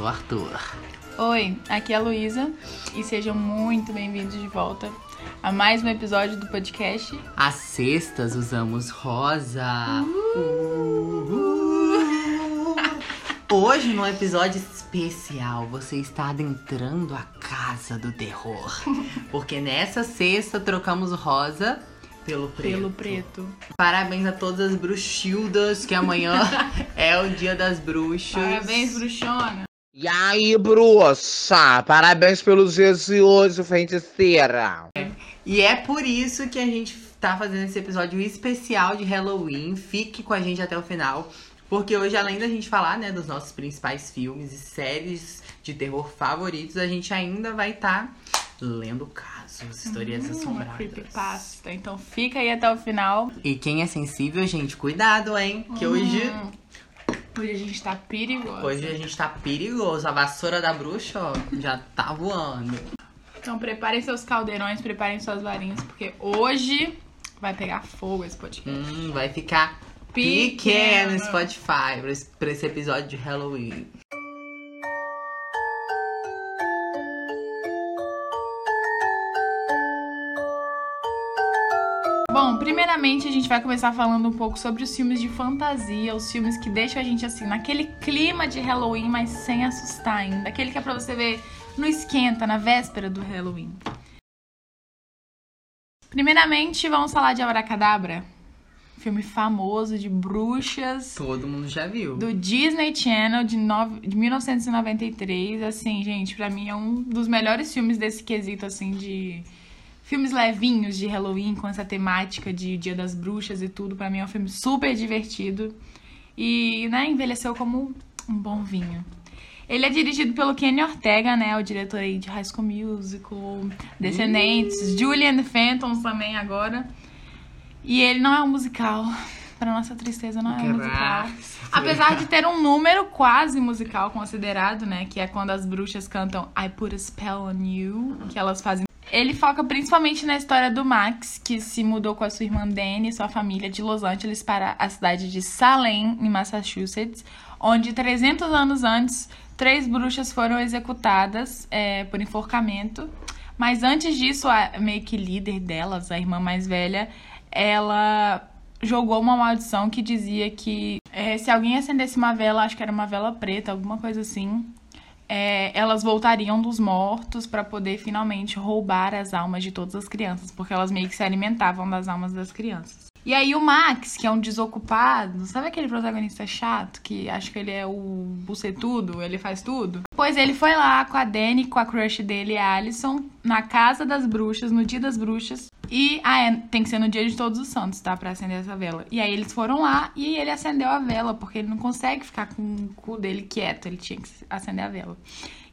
sou Arthur. Oi, aqui é a Luísa e sejam muito bem-vindos de volta a mais um episódio do podcast. Às sextas usamos rosa. Hoje, num episódio especial, você está adentrando a casa do terror. Porque nessa sexta trocamos rosa pelo preto. Pelo preto. Parabéns a todas as bruxildas, que amanhã é o dia das bruxas. Parabéns, bruxona. E aí, bruxa? Parabéns pelos 18 feiticeira. E é por isso que a gente tá fazendo esse episódio especial de Halloween. Fique com a gente até o final. Porque hoje, além da gente falar, né, dos nossos principais filmes e séries de terror favoritos, a gente ainda vai estar lendo casos, histórias Uma assombradas. creepypasta. Então fica aí até o final. E quem é sensível, gente, cuidado, hein? Que hoje, Hum, Hoje a gente tá perigoso. hoje a gente tá perigoso. A vassoura da bruxa, ó, já tá voando. Então preparem seus caldeirões, preparem suas varinhas, porque hoje vai pegar fogo esse podcast. Hum, vai ficar Pequeno. pequeno no Spotify pra esse, pra esse episódio de Halloween. Bom, primeiramente a gente vai começar falando um pouco sobre os filmes de fantasia, os filmes que deixam a gente assim, naquele clima de Halloween, mas sem assustar ainda. Aquele que é pra você ver no esquenta, na véspera do Halloween. Primeiramente, vamos falar de Abracadabra. Filme famoso de bruxas Todo mundo já viu. do Disney Channel de, nove- de 1993. Assim, gente, pra mim é um dos melhores filmes desse quesito, assim, de filmes levinhos de Halloween, com essa temática de Dia das Bruxas e tudo. Pra mim é um filme super divertido. E, né, envelheceu como um bom vinho. Ele é dirigido pelo Kenny Ortega, né? O diretor aí de High School Musical, Descendentes, Julian Phantoms também agora. E ele não é um musical. Pra nossa tristeza, não é um musical. Apesar de ter um número quase musical considerado, né? Que é quando as bruxas cantam I Put a Spell on You, que elas fazem. Ele foca principalmente na história do Max, que se mudou com a sua irmã Dani e sua família de Los Angeles para a cidade de Salem, em Massachusetts, onde 300 anos antes, três bruxas foram executadas é, por enforcamento. Mas antes disso, a meio que líder delas, a irmã mais velha, ela jogou uma maldição que dizia que é, se alguém acendesse uma vela, acho que era uma vela preta, alguma coisa assim, é, elas voltariam dos mortos pra poder finalmente roubar as almas de todas as crianças, porque elas meio que se alimentavam das almas das crianças. E aí o Max, que é um desocupado, sabe aquele protagonista chato que acha que ele é o bucetudo, ele faz tudo? Pois ele foi lá com a Dani, com a crush dele, a Alison, na casa das bruxas, no dia das bruxas. E, ah, é, tem que ser no dia de todos os santos, tá? Pra acender essa vela. E aí eles foram lá e ele acendeu a vela, porque ele não consegue ficar com o cu dele quieto, ele tinha que acender a vela.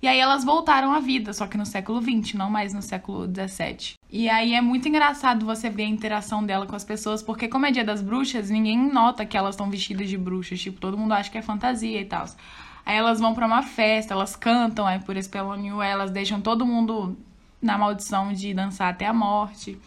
E aí elas voltaram à vida, só que no século XX, não mais no século XVII. E aí é muito engraçado você ver a interação dela com as pessoas, porque como é dia das bruxas, ninguém nota que elas estão vestidas de bruxas, tipo, todo mundo acha que é fantasia e tal. Aí elas vão pra uma festa, elas cantam, aí por Spell on You, aí elas deixam todo mundo na maldição de dançar até a morte.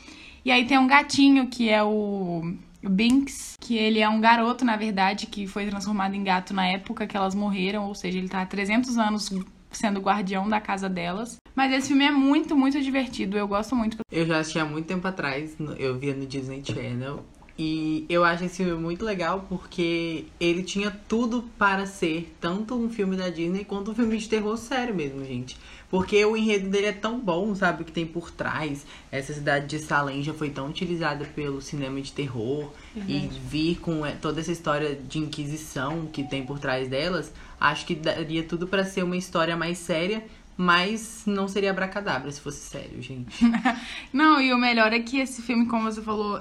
E aí tem um gatinho que é o Binks, que ele é um garoto, na verdade, que foi transformado em gato na época que elas morreram, ou seja, ele tá há 300 anos sendo guardião da casa delas. Mas esse filme é muito, muito divertido, eu gosto muito. Eu já assisti há muito tempo atrás, eu via no Disney Channel. E eu acho esse filme muito legal porque ele tinha tudo para ser tanto um filme da Disney quanto um filme de terror sério mesmo, gente. Porque o enredo dele é tão bom, sabe? O que tem por trás. Essa cidade de Salem já foi tão utilizada pelo cinema de terror. E vir com é, toda essa história de inquisição que tem por trás delas, acho que daria tudo para ser uma história mais séria. Mas não seria abracadabra se fosse sério, gente. Não, e o melhor é que esse filme, como você falou,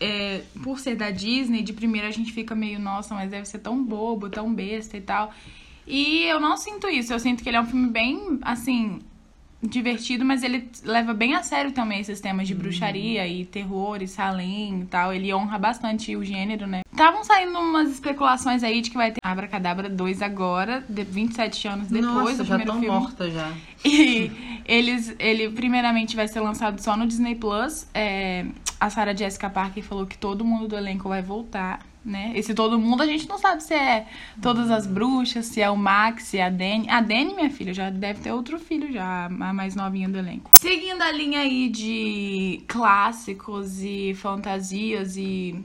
é, por ser da Disney, de primeira a gente fica meio, nossa, mas deve ser tão bobo, tão besta e tal. E eu não sinto isso, eu sinto que ele é um filme bem, assim, divertido, mas ele leva bem a sério também esses temas de bruxaria e terror e salém e tal. Ele honra bastante o gênero, né? Estavam saindo umas especulações aí de que vai ter Abracadabra 2 agora, de 27 anos depois Nossa, do já primeiro tô filme. morta já. E eles, ele primeiramente vai ser lançado só no Disney Plus. É, a Sarah Jessica Parker falou que todo mundo do elenco vai voltar. Né? Esse todo mundo a gente não sabe se é todas as bruxas, se é o Max, se é a Dani. A Dani, minha filha, já deve ter outro filho já, a mais novinha do elenco. Seguindo a linha aí de clássicos e fantasias e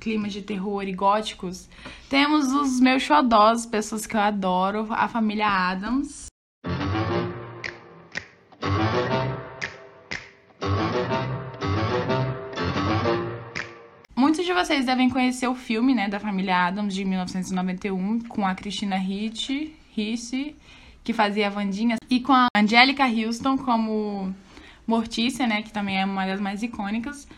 climas de terror e góticos, temos os meus xodós, pessoas que eu adoro, a família Adams. De vocês devem conhecer o filme, né, da família Adams de 1991, com a Christina Ricci, Ricci que fazia a Vandinha, e com a Angelica Houston como Mortícia, né, que também é uma das mais icônicas.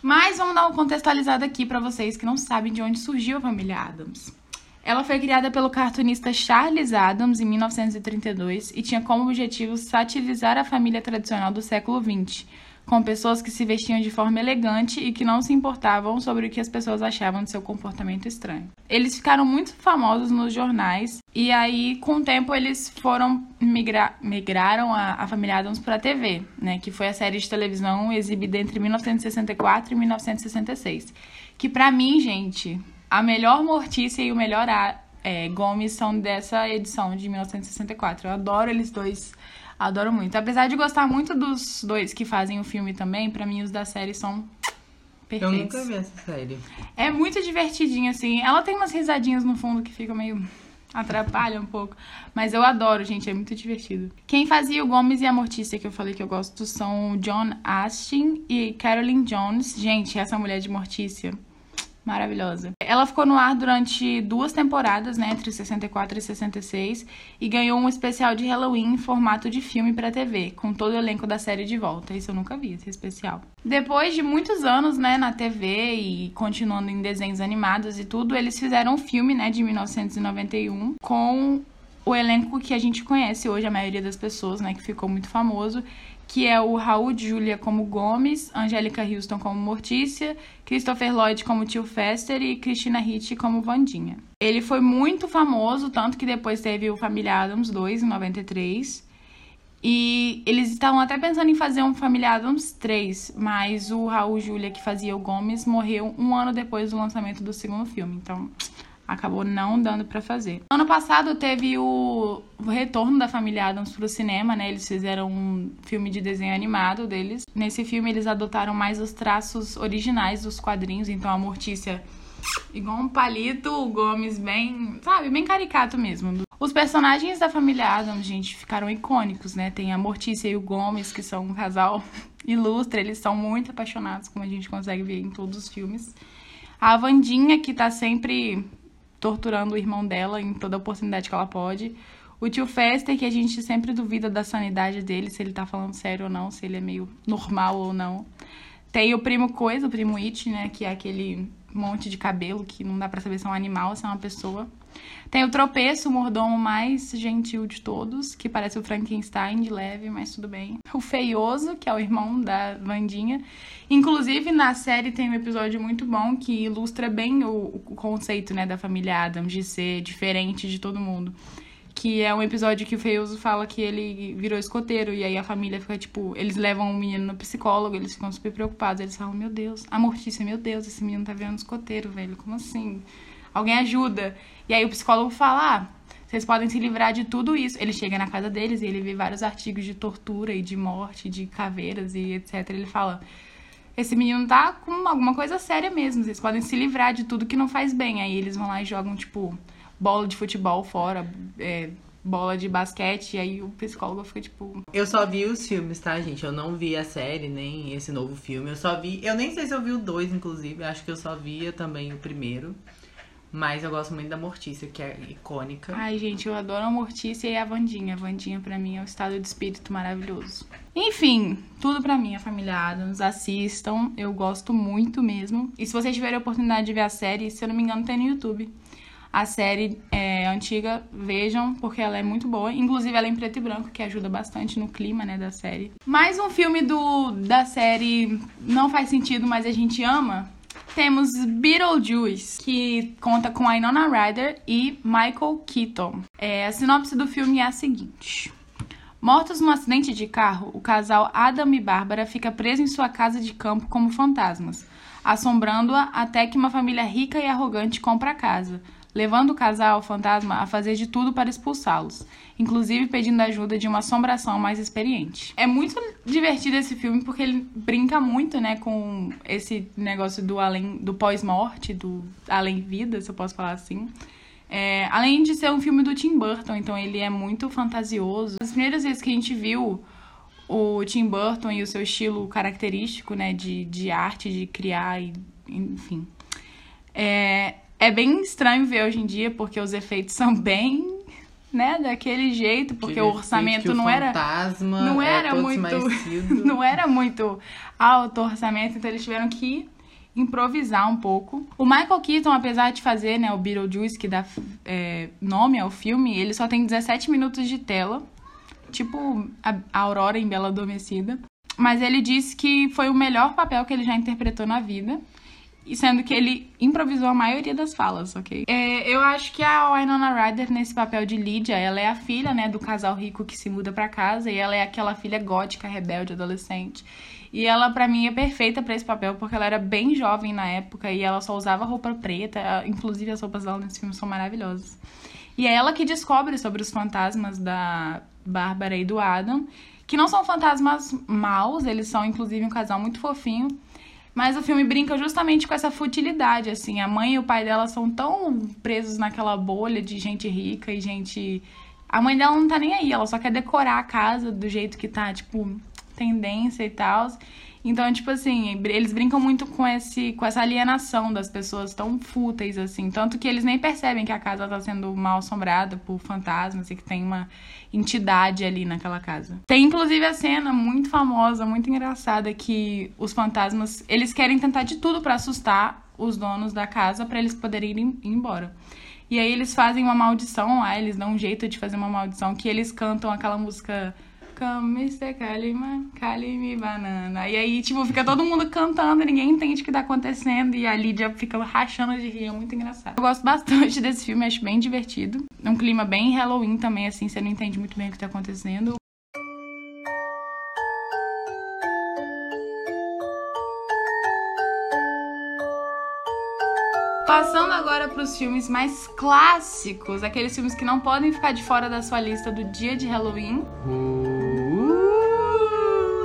Mas vamos dar uma contextualizada aqui para vocês que não sabem de onde surgiu a família Adams. Ela foi criada pelo cartunista Charles Adams em 1932 e tinha como objetivo satirizar a família tradicional do século XX, com pessoas que se vestiam de forma elegante e que não se importavam sobre o que as pessoas achavam de seu comportamento estranho. Eles ficaram muito famosos nos jornais e aí, com o tempo, eles foram migra migraram a, a família Adams para a TV, né, que foi a série de televisão exibida entre 1964 e 1966. Que para mim, gente, a melhor Mortícia e o melhor é, Gomes são dessa edição de 1964. Eu adoro eles dois Adoro muito. Apesar de gostar muito dos dois que fazem o filme também, para mim os da série são perfeitos. Eu nunca vi essa série. É muito divertidinha, assim. Ela tem umas risadinhas no fundo que ficam meio. atrapalha um pouco. Mas eu adoro, gente. É muito divertido. Quem fazia o Gomes e a Mortícia, que eu falei que eu gosto, são John Astin e Carolyn Jones. Gente, essa mulher de Mortícia maravilhosa. Ela ficou no ar durante duas temporadas, né, entre 64 e 66, e ganhou um especial de Halloween em formato de filme para TV, com todo o elenco da série de volta. Isso eu nunca vi, esse especial. Depois de muitos anos, né, na TV e continuando em desenhos animados e tudo, eles fizeram um filme, né, de 1991 com o elenco que a gente conhece hoje, a maioria das pessoas, né, que ficou muito famoso, que é o Raul Julia como Gomes, Angélica Houston como Mortícia, Christopher Lloyd como Tio Fester e Christina Ricci como Vandinha. Ele foi muito famoso, tanto que depois teve o Família Adams 2 em 93. E eles estavam até pensando em fazer um Família Adams 3, mas o Raul Julia, que fazia o Gomes, morreu um ano depois do lançamento do segundo filme. Então, acabou não dando para fazer. Ano passado teve o retorno da família Adams pro cinema, né? Eles fizeram um filme de desenho animado deles. Nesse filme eles adotaram mais os traços originais dos quadrinhos, então a Mortícia igual um palito, o Gomes bem, sabe, bem caricato mesmo. Os personagens da família Adams, gente, ficaram icônicos, né? Tem a Mortícia e o Gomes, que são um casal ilustre, eles são muito apaixonados, como a gente consegue ver em todos os filmes. A Vandinha, que tá sempre torturando o irmão dela em toda oportunidade que ela pode. O tio Fester, que a gente sempre duvida da sanidade dele, se ele tá falando sério ou não, se ele é meio normal ou não. Tem o primo Coisa, o primo It, né, que é aquele monte de cabelo que não dá para saber se é um animal ou se é uma pessoa. Tem o Tropeço, o mordomo mais gentil de todos, que parece o Frankenstein de leve, mas tudo bem. O Feioso, que é o irmão da Vandinha. Inclusive, na série tem um episódio muito bom que ilustra bem o, o conceito né, da família Adams de ser diferente de todo mundo que é um episódio que o Feioso fala que ele virou escoteiro e aí a família fica tipo, eles levam o menino no psicólogo, eles ficam super preocupados, eles falam: "Meu Deus, a Mortícia, meu Deus, esse menino tá virando escoteiro, velho. Como assim?" Alguém ajuda. E aí o psicólogo fala: ah, vocês podem se livrar de tudo isso. Ele chega na casa deles e ele vê vários artigos de tortura e de morte, de caveiras e etc. Ele fala: esse menino tá com alguma coisa séria mesmo. Vocês podem se livrar de tudo que não faz bem. Aí eles vão lá e jogam, tipo, bola de futebol fora, é, bola de basquete, e aí o psicólogo fica tipo. Eu só vi os filmes, tá, gente? Eu não vi a série, nem esse novo filme. Eu só vi. Eu nem sei se eu vi o dois, inclusive. Acho que eu só via também o primeiro. Mas eu gosto muito da Mortícia, que é icônica. Ai, gente, eu adoro a Mortícia e a Vandinha. A Vandinha, pra mim, é um estado de espírito maravilhoso. Enfim, tudo pra mim, a família Adams. Assistam, eu gosto muito mesmo. E se vocês tiverem a oportunidade de ver a série, se eu não me engano, tem no YouTube. A série é antiga, vejam, porque ela é muito boa. Inclusive, ela é em preto e branco, que ajuda bastante no clima, né, da série. Mais um filme do, da série Não Faz Sentido, mas a gente ama temos Beetlejuice, que conta com a Inona Ryder e Michael Keaton. É, a sinopse do filme é a seguinte. Mortos num acidente de carro, o casal Adam e Bárbara fica preso em sua casa de campo como fantasmas, assombrando-a até que uma família rica e arrogante compra a casa, levando o casal fantasma a fazer de tudo para expulsá-los, inclusive pedindo ajuda de uma assombração mais experiente. É muito divertido esse filme porque ele brinca muito, né, com esse negócio do além do pós-morte, do além vida, se eu posso falar assim. É, além de ser um filme do Tim Burton, então ele é muito fantasioso. As primeiras vezes que a gente viu o Tim Burton e o seu estilo característico, né, de, de arte, de criar, e, enfim. É, é bem estranho ver hoje em dia, porque os efeitos são bem, né, daquele jeito, porque o orçamento o não era fantasma não é era todo muito não era muito alto o orçamento, então eles tiveram que improvisar um pouco. O Michael Keaton, apesar de fazer né, o Beetlejuice, que dá é, nome ao filme, ele só tem 17 minutos de tela, tipo a a Aurora em Bela Adormecida. Mas ele disse que foi o melhor papel que ele já interpretou na vida. E sendo que ele improvisou a maioria das falas, ok? É, eu acho que a Winona Ryder, nesse papel de Lydia, ela é a filha, né, do casal rico que se muda pra casa. E ela é aquela filha gótica, rebelde, adolescente. E ela, pra mim, é perfeita pra esse papel, porque ela era bem jovem na época e ela só usava roupa preta. Inclusive, as roupas dela nesse filme são maravilhosas. E é ela que descobre sobre os fantasmas da Bárbara e do Adam, que não são fantasmas maus, eles são, inclusive, um casal muito fofinho. Mas o filme brinca justamente com essa futilidade, assim. A mãe e o pai dela são tão presos naquela bolha de gente rica e gente. A mãe dela não tá nem aí, ela só quer decorar a casa do jeito que tá, tipo, tendência e tal. Então, tipo assim, eles brincam muito com, esse, com essa alienação das pessoas tão fúteis, assim. Tanto que eles nem percebem que a casa tá sendo mal assombrada por fantasmas e que tem uma entidade ali naquela casa. Tem, inclusive, a cena muito famosa, muito engraçada, que os fantasmas, eles querem tentar de tudo pra assustar os donos da casa para eles poderem ir em- ir embora. E aí eles fazem uma maldição lá, eles dão um jeito de fazer uma maldição que eles cantam aquela música Come, Mr. Kalima, Kalimi Banana. E aí, tipo, fica todo mundo cantando, ninguém entende o que tá acontecendo. E a Lídia fica rachando de rir, é muito engraçado. Eu gosto bastante desse filme, acho bem divertido. É um clima bem Halloween também, assim, você não entende muito bem o que tá acontecendo. Passando agora para os filmes mais clássicos, aqueles filmes que não podem ficar de fora da sua lista do dia de Halloween.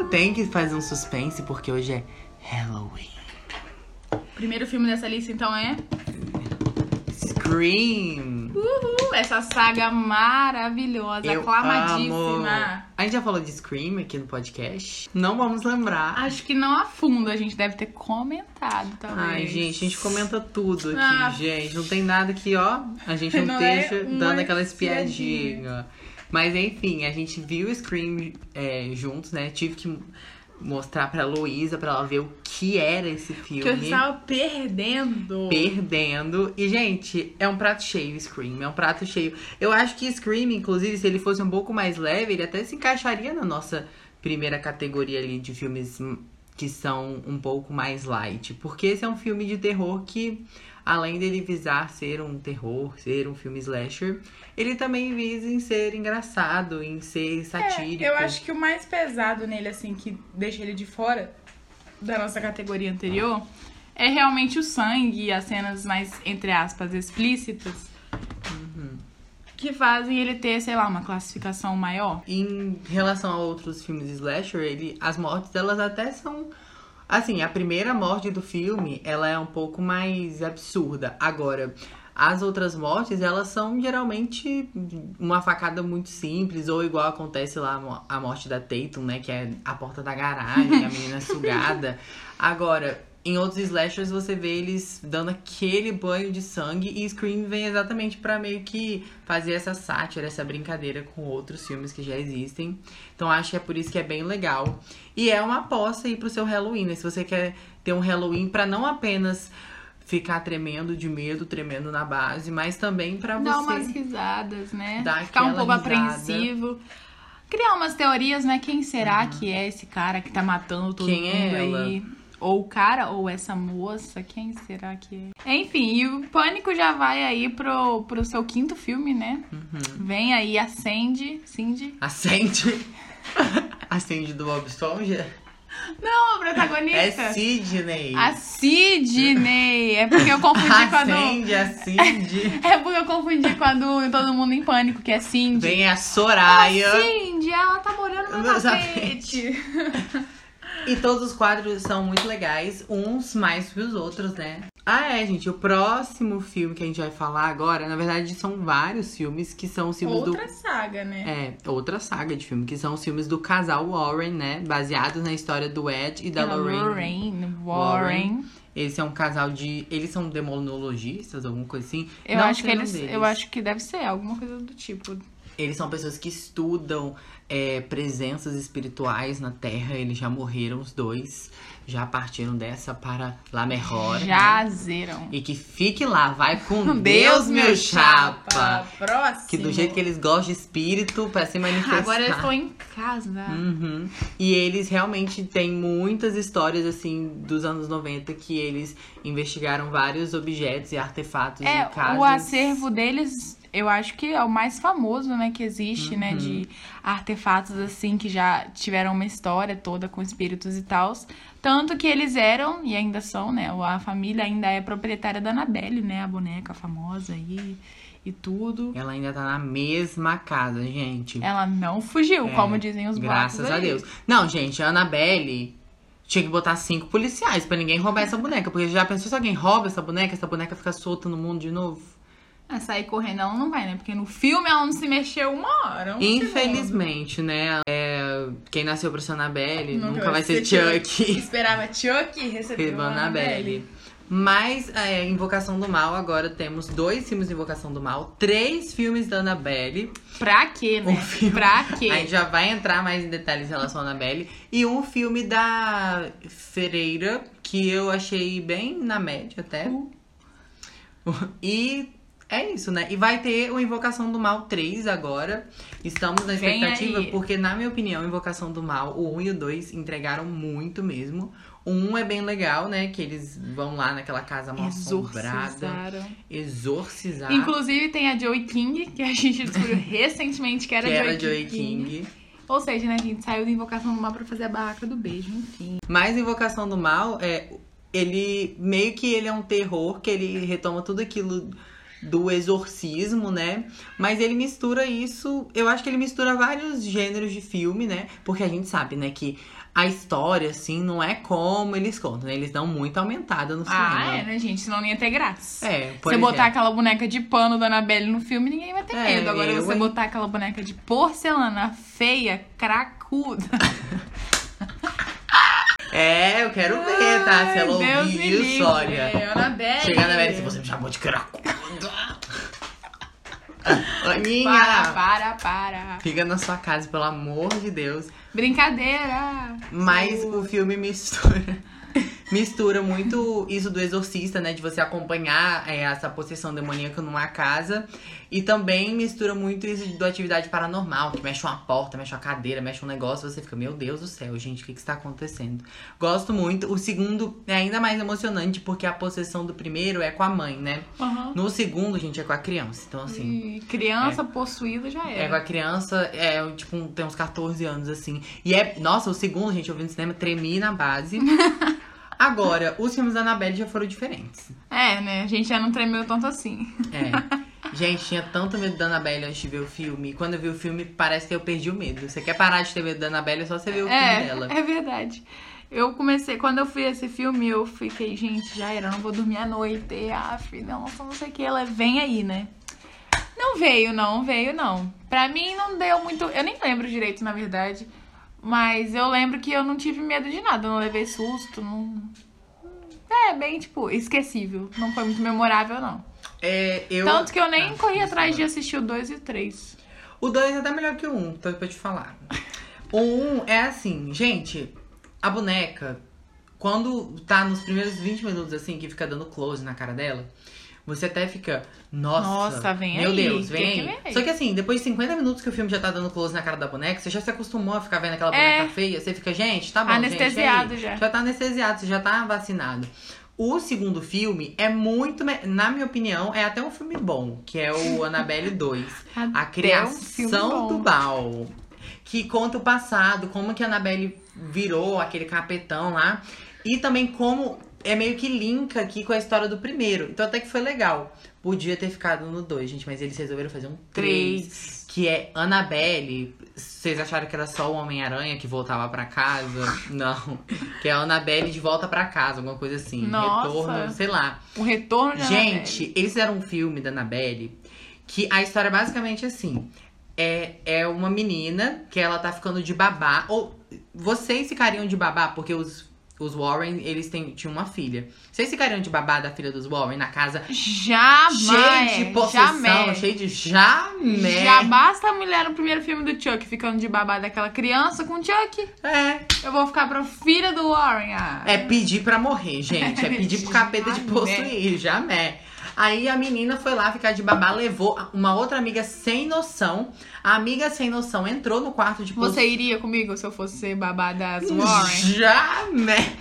Tem que fazer um suspense porque hoje é Halloween. Primeiro filme dessa lista, então, é Scream. Uhul, essa saga maravilhosa, Eu aclamadíssima. amo. A gente já falou de Scream aqui no podcast. Não vamos lembrar. Acho que não a fundo, a gente deve ter comentado, talvez. Ai, gente, a gente comenta tudo aqui, Ah. gente. Não tem nada que, ó, a gente não, Não é dando aquela espiadinha. espiadinha. Mas enfim, a gente viu o Scream é, juntos, né? Tive que mostrar pra Luísa pra ela ver o que era esse filme. Que eu estava perdendo. Perdendo. E, gente, é um prato cheio, Scream. É um prato cheio. Eu acho que Scream, inclusive, se ele fosse um pouco mais leve, ele até se encaixaria na nossa primeira categoria ali de filmes que são um pouco mais light. Porque esse é um filme de terror que, além dele visar ser um terror, ser um filme slasher, ele também visa em ser engraçado, em ser satírico. É, eu acho que o mais pesado nele, assim, que deixa ele de fora da nossa categoria anterior, é realmente o sangue e as cenas mais, entre aspas, explícitas. Que fazem ele ter, sei lá, uma classificação maior. Em relação a outros filmes slasher, ele, as mortes elas até são assim, a primeira morte do filme, ela é um pouco mais absurda. Agora, as outras mortes, elas são geralmente uma facada muito simples, ou igual acontece lá a mo- a morte da Tatum, né, que é a porta da garagem, a menina sugada. Agora, em outros slashers você vê eles dando aquele banho de sangue e Scream vem exatamente pra meio que fazer essa sátira, essa brincadeira com outros filmes que já existem. Então acho que é por isso que é bem legal. E é uma aposta aí pro seu Halloween, né? Se você quer ter um Halloween pra não apenas ficar tremendo de medo, tremendo na base, mas também pra Dar você umas risadas, né? Dar Ficar um pouco risada. apreensivo. Criar umas teorias, né? Quem será que é esse cara que tá matando todo Uhum. Quem é mundo ela? aí? Ou o cara, ou essa moça, quem será que é? Enfim, e o Pânico já vai aí pro, pro seu quinto filme, né? Vem aí, acende, Cindy. Acende. Acende do Bob Esponja. Não, a É protagonista. Sidney. a Sidney. É porque eu confundi com a do... Acende, acende. É porque eu confundi com a do Todo Mundo em Pânico, que é Cindy. Vem a Soraya. Ah, Cindy, ela tá morando no No tapete. E todos os quadros são muito legais, uns mais que os outros, né? Ah, é, gente. O próximo filme que a gente vai falar agora, na verdade, são vários filmes que são os filmes Outra do. saga, né? É, outra saga de filme, que são os filmes do casal Warren, né? Baseados na história do Ed e da Ela, Lorraine. Lorraine Warren. Esse é um casal de. Eles são demonologistas, alguma coisa assim. Eu Não acho que eles. Eu acho que deve ser alguma coisa do tipo. Eles são pessoas que estudam é, presenças espirituais na Terra. Eles já morreram, os dois. Já partiram dessa para La Merhor. né? Jazeram. E que fique lá, vai com Deus, meu chapa. Próximo. Que do jeito que eles gostam de espírito pra se manifestar. Agora eu estou em casa. Uhum. E eles realmente têm muitas histórias, assim, dos anos 90 que eles investigaram vários objetos e artefatos É, de casas. o acervo deles, eu acho que é o mais famoso, né, que existe, né, Uhum. de artefatos assim que já tiveram uma história toda com espíritos e tal. Tanto que eles eram e ainda são, né, a família ainda é proprietária da Annabelle, né, a boneca famosa aí e tudo. Ela ainda tá na mesma casa, gente. Ela não fugiu, É, como dizem os Graças a aí. Deus. Não, gente, a Annabelle tinha que botar cinco policiais pra ninguém roubar essa boneca. Porque já pensou se alguém rouba essa boneca, essa boneca fica solta no mundo de novo? Sair correndo ela não vai, né? Porque no filme ela não se mexeu uma hora. Infelizmente, né? É, quem nasceu pra ser Annabelle Nunca nunca, vai ser Chuck. Esperava Chuck e recebeu Annabelle. Annabelle. Mas, é, Invocação do Mal, agora temos dois filmes de Invocação do Mal, três filmes da Annabelle. Pra quê, né? Um filme. Pra quê? A gente já vai entrar mais em detalhes em relação à Annabelle. E um filme da Ferreira, que eu achei bem na média até. Uh. E é isso, né? E vai ter o Invocação do Mal 3 agora. Estamos na expectativa, porque, na minha opinião, Invocação do Mal, o 1 e o 2 entregaram muito mesmo. O 1 é bem legal, né? Que eles vão lá naquela casa mal assombrada. Exorcizaram. Exorcizar. Inclusive tem a Joey King, que a gente descobriu recentemente que era, que era Joey, Joey King. King. Ou seja, né, a gente saiu da Invocação do Mal pra fazer a barraca do beijo, enfim. Mas Invocação do Mal, é, ele meio que ele é um terror, que ele retoma tudo aquilo do exorcismo, né? Mas ele mistura isso, eu acho que ele mistura vários gêneros de filme, né? Porque a gente sabe, né, que a história, assim, não é como eles contam, né? Eles dão muito aumentada no Ah, cinema. é, né, gente? Senão não ia ter graça. É, por você botar exemplo. aquela boneca de pano da Annabelle no filme, ninguém vai ter É, medo. Agora, eu, você botar aquela boneca de porcelana feia, cracuda. É, eu quero ver, tá? Se ela Ai, Deus ouvir isso, olha. Chegando a se você me chamou de cracuda. Aninha! Para, para, para. Fica na sua casa, pelo amor de Deus. Brincadeira. Mas o filme mistura. Mistura muito isso do exorcista, né? De você acompanhar é, essa possessão demoníaca numa casa. E também mistura muito isso do atividade paranormal, que mexe uma porta, mexe uma cadeira, mexe um negócio. Você fica, meu Deus do céu, gente, o que, que está acontecendo? Gosto muito. O segundo é ainda mais emocionante, porque a possessão do primeiro é com a mãe, né? Aham. No segundo, gente, é com a criança. Então, assim. E criança possuída já É, era. com a criança, é, tipo, tem uns 14 anos, assim. E é, nossa, o segundo, gente, eu vi no cinema, tremi na base. Agora, os filmes da Annabelle já foram diferentes. É, né? A gente já não tremeu tanto assim. É. Gente, tinha tanto medo da Annabelle antes de ver o filme. E quando eu vi o filme, parece que eu perdi o medo. Você quer parar de ter medo da Annabelle, é só você ver o filme É, dela. é verdade. Eu comecei, quando eu fui esse filme, eu fiquei, gente, já era, não vou dormir à noite. Ah, filho, nossa, não sei o que. Ela vem aí, né? Não veio, não, veio, não. Pra mim não deu muito. Eu nem lembro direito, na verdade. Mas eu lembro que eu não tive medo de nada, eu não levei susto, não. É, bem, tipo, esquecível. Não foi muito memorável, não. É, eu... Tanto que eu nem Ah, corri atrás de assistir o 2 e o 3. O 2 é até melhor que o 1, um, tô pra te falar. O 1 um é assim, gente, a boneca, quando tá nos primeiros 20 minutos, assim, que fica dando close na cara dela, você até fica, nossa, Nossa, vem meu aí, Deus, vem. que vem? Só que assim, depois de 50 minutos que o filme já tá dando close na cara da boneca, você já se acostumou a ficar vendo aquela boneca É. feia, você fica, gente, tá bom, Anestesiado gente, aí? já. Já tá anestesiado, você já tá vacinado. O segundo filme é muito, na minha opinião, é até um filme bom, que é o Annabelle 2. A um criação bom. do mal. Que conta o passado, como que a Annabelle virou aquele capetão lá. E também como é meio que linka aqui com a história do primeiro. Então até que foi legal. Podia ter ficado no 2, gente, mas eles resolveram fazer um 3. Três. Que é Annabelle. Vocês acharam que era só o Homem-Aranha que voltava pra casa? Não. Que é a Annabelle de volta pra casa, alguma coisa assim. Nossa. Retorno, sei lá. O retorno de Gente, eles fizeram um filme da Annabelle que a história é basicamente assim. É, é uma menina que ela tá ficando de babá. Ou vocês ficariam de babá, porque os, os Warren, eles têm, tinham uma filha. Vocês ficariam de babá da filha dos Warren na casa Jamais. cheio de possessão, jamais. cheio de jamé. Já basta a mulher no primeiro filme do Chuck ficando de babá daquela criança com o Chuck. É, Eu vou ficar pra filha do Warren. Ah. É pedir pra morrer, gente. É pedir pro capeta de possuir, jamé. Aí a menina foi lá ficar de babá, levou uma outra amiga sem noção. A amiga sem noção entrou no quarto de. Você iria comigo se eu fosse ser babá das Warren? Jamé.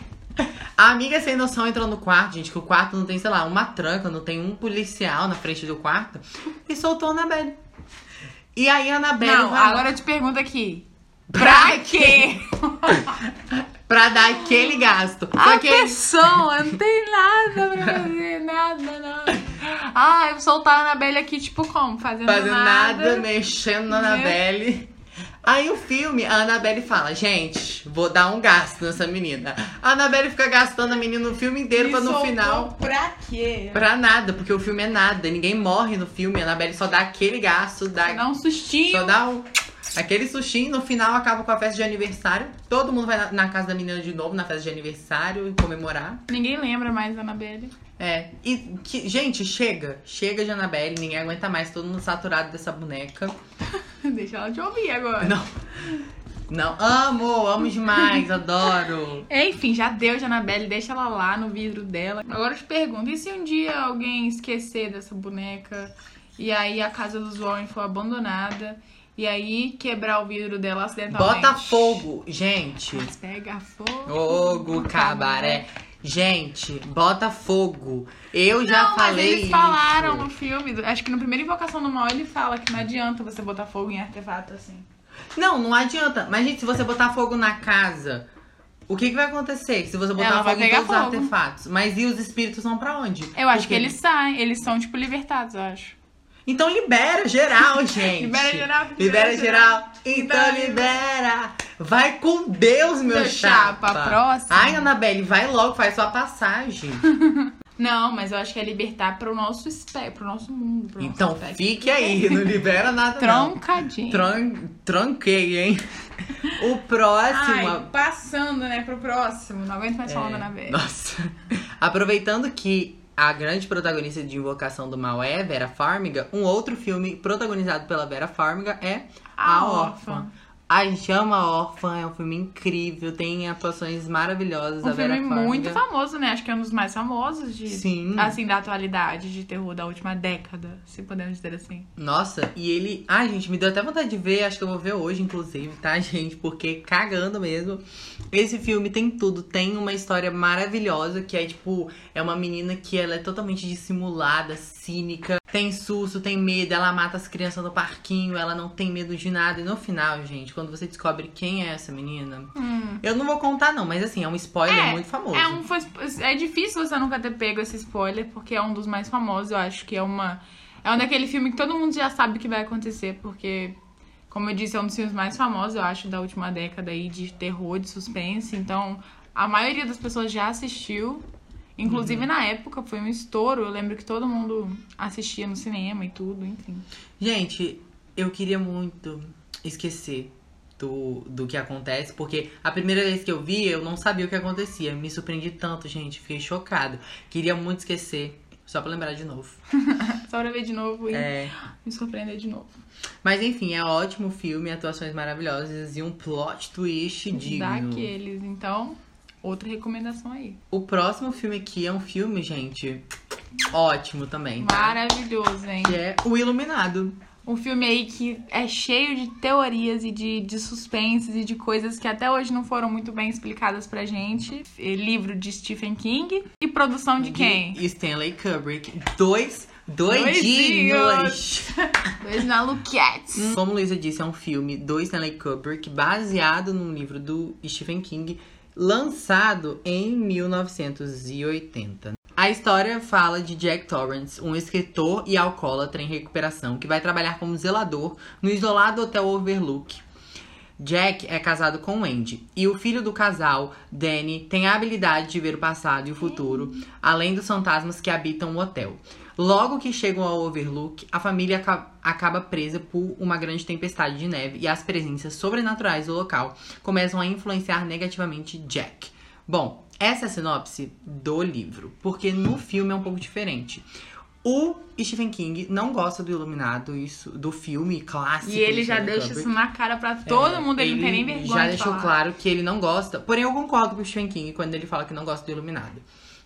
A amiga sem noção entrou no quarto, gente, que o quarto não tem, sei lá, uma tranca, não tem um policial na frente do quarto. E soltou a Anabelle. E aí a Anabelle Não, vai agora eu te pergunto aqui. Pra Pra quê? pra dar aquele gasto. A Porque pessoa não tem nada pra fazer, nada, nada. Ah, eu soltar a Anabelle aqui, tipo, como? Fazendo, fazendo nada, nada. mexendo na Né? Annabelle. Aí o filme, a Annabelle fala, gente, vou dar um gasto nessa menina. A Annabelle fica gastando a menina no filme inteiro Me pra no final. Pra quê? Pra nada, porque o filme é nada. Ninguém morre no filme. A Annabelle só dá aquele gasto, dá, Dá um sustinho. só dá um, aquele sustinho. No final acaba com a festa de aniversário. Todo mundo vai na, na casa da menina de novo, na festa de aniversário, comemorar. Ninguém lembra mais da Anabelle. É. E, que, gente, chega. Chega de Annabelle. Ninguém aguenta mais. Todo mundo saturado dessa boneca. Deixa ela te ouvir agora. Não. Não, amo, amo demais, adoro. Enfim, já deu de Anabelle, deixa ela lá no vidro dela. Agora eu te pergunto, e se um dia alguém esquecer dessa boneca e aí a casa dos Warren for abandonada e aí quebrar o vidro dela acidentalmente? Bota fogo, gente. Mas pega fogo. Fogo, cabaré. Gente, bota fogo. Eu já Não, mas falei eles falaram isso. no filme, acho que no primeiro Invocação do Mal ele fala que não adianta você botar fogo em artefato assim. Não, não adianta. Mas, gente, se você botar fogo na casa, o que, que vai acontecer se você botar Ela fogo em todos os fogo. artefatos? Mas e os espíritos vão pra onde? Eu acho Porque- que eles saem, eles são tipo libertados, eu acho. Então libera geral, gente. Libera geral, Libera libera geral. Então Então libera. Vai com Deus, meu, chapa. chapa, próximo. Ai, Anabelle, vai logo, faz sua passagem. Não, mas eu acho que é libertar pro nosso espectro, pro nosso mundo. Pro então nosso fique aí, não libera nada. Troncadinho. Tran tranquei, hein? O próximo. Ai, passando, né, pro próximo. Não aguento mais É, na velha. Nossa. Aproveitando que a grande protagonista de Invocação do Mal é Vera Farmiga, um outro filme protagonizado pela Vera Farmiga é A, A Órfã. Órfã. A Chama Órfã é um filme incrível, tem atuações maravilhosas Um Vera filme Farmiga. muito famoso, né? Acho que é um dos mais famosos de. Sim. Assim, da atualidade, de terror da última década, se podemos dizer assim. Nossa, e ele. Ai, gente, me deu até vontade de ver. Acho que eu vou ver hoje, inclusive, tá, gente? Porque cagando mesmo. Esse filme tem tudo. Tem uma história maravilhosa que é tipo. É uma menina que ela é totalmente dissimulada, cínica. Tem susto, tem medo. Ela mata as crianças no parquinho. Ela não tem medo de nada. E no final, gente, quando você descobre quem é essa menina. Eu não vou contar, não, mas assim, é um spoiler É, muito famoso. É, um, foi- é difícil você nunca ter pego esse spoiler, porque é um dos mais famosos. Eu acho que é uma. É um daquele filme que todo mundo já sabe que vai acontecer, porque, como eu disse, é um dos filmes mais famosos, eu acho, da última década aí de terror, de suspense. Então, a maioria das pessoas já assistiu. Inclusive, Uhum. na época, foi um estouro. Eu lembro que todo mundo assistia no cinema e tudo, enfim. Gente, eu queria muito esquecer do, do que acontece, porque a primeira vez que eu vi, eu não sabia o que acontecia. Me surpreendi tanto, gente, fiquei chocado. Queria muito esquecer, só pra lembrar de novo. Só pra ver de novo e É, me surpreender de novo. mas enfim, é ótimo filme, atuações maravilhosas e um plot twist digno. Daqueles. Então, outra recomendação aí. O próximo filme aqui é um filme, gente, ótimo também, tá? Maravilhoso, hein? Que é O Iluminado. Um filme aí que é cheio de teorias e de, de suspenses e de coisas que até hoje não foram muito bem explicadas pra gente. É Livro de Stephen King e produção de quem? E Stanley Kubrick. Dois doidinhos. Dois maluquetes. Como Luísa disse, é um filme do Stanley Kubrick baseado num livro do Stephen King, lançado em 1980. A história fala de Jack Torrance, um escritor e alcoólatra em recuperação que vai trabalhar como zelador no isolado hotel Overlook. Jack é casado com Wendy e o filho do casal, Danny, tem a habilidade de ver o passado e o futuro, além dos fantasmas que habitam o hotel. Logo que chegam ao Overlook, a família aca- acaba presa por uma grande tempestade de neve e as presenças sobrenaturais do local começam a influenciar negativamente Jack. Bom, essa é a sinopse do livro, porque no filme é um pouco diferente. O Stephen King não gosta do Iluminado, isso, do filme clássico. E ele já deixa Kubrick. isso na cara pra todo É, mundo, ele, não tem nem vergonha Já de deixou falar. claro que ele não gosta. Porém, eu concordo com o Stephen King quando ele fala que não gosta do Iluminado.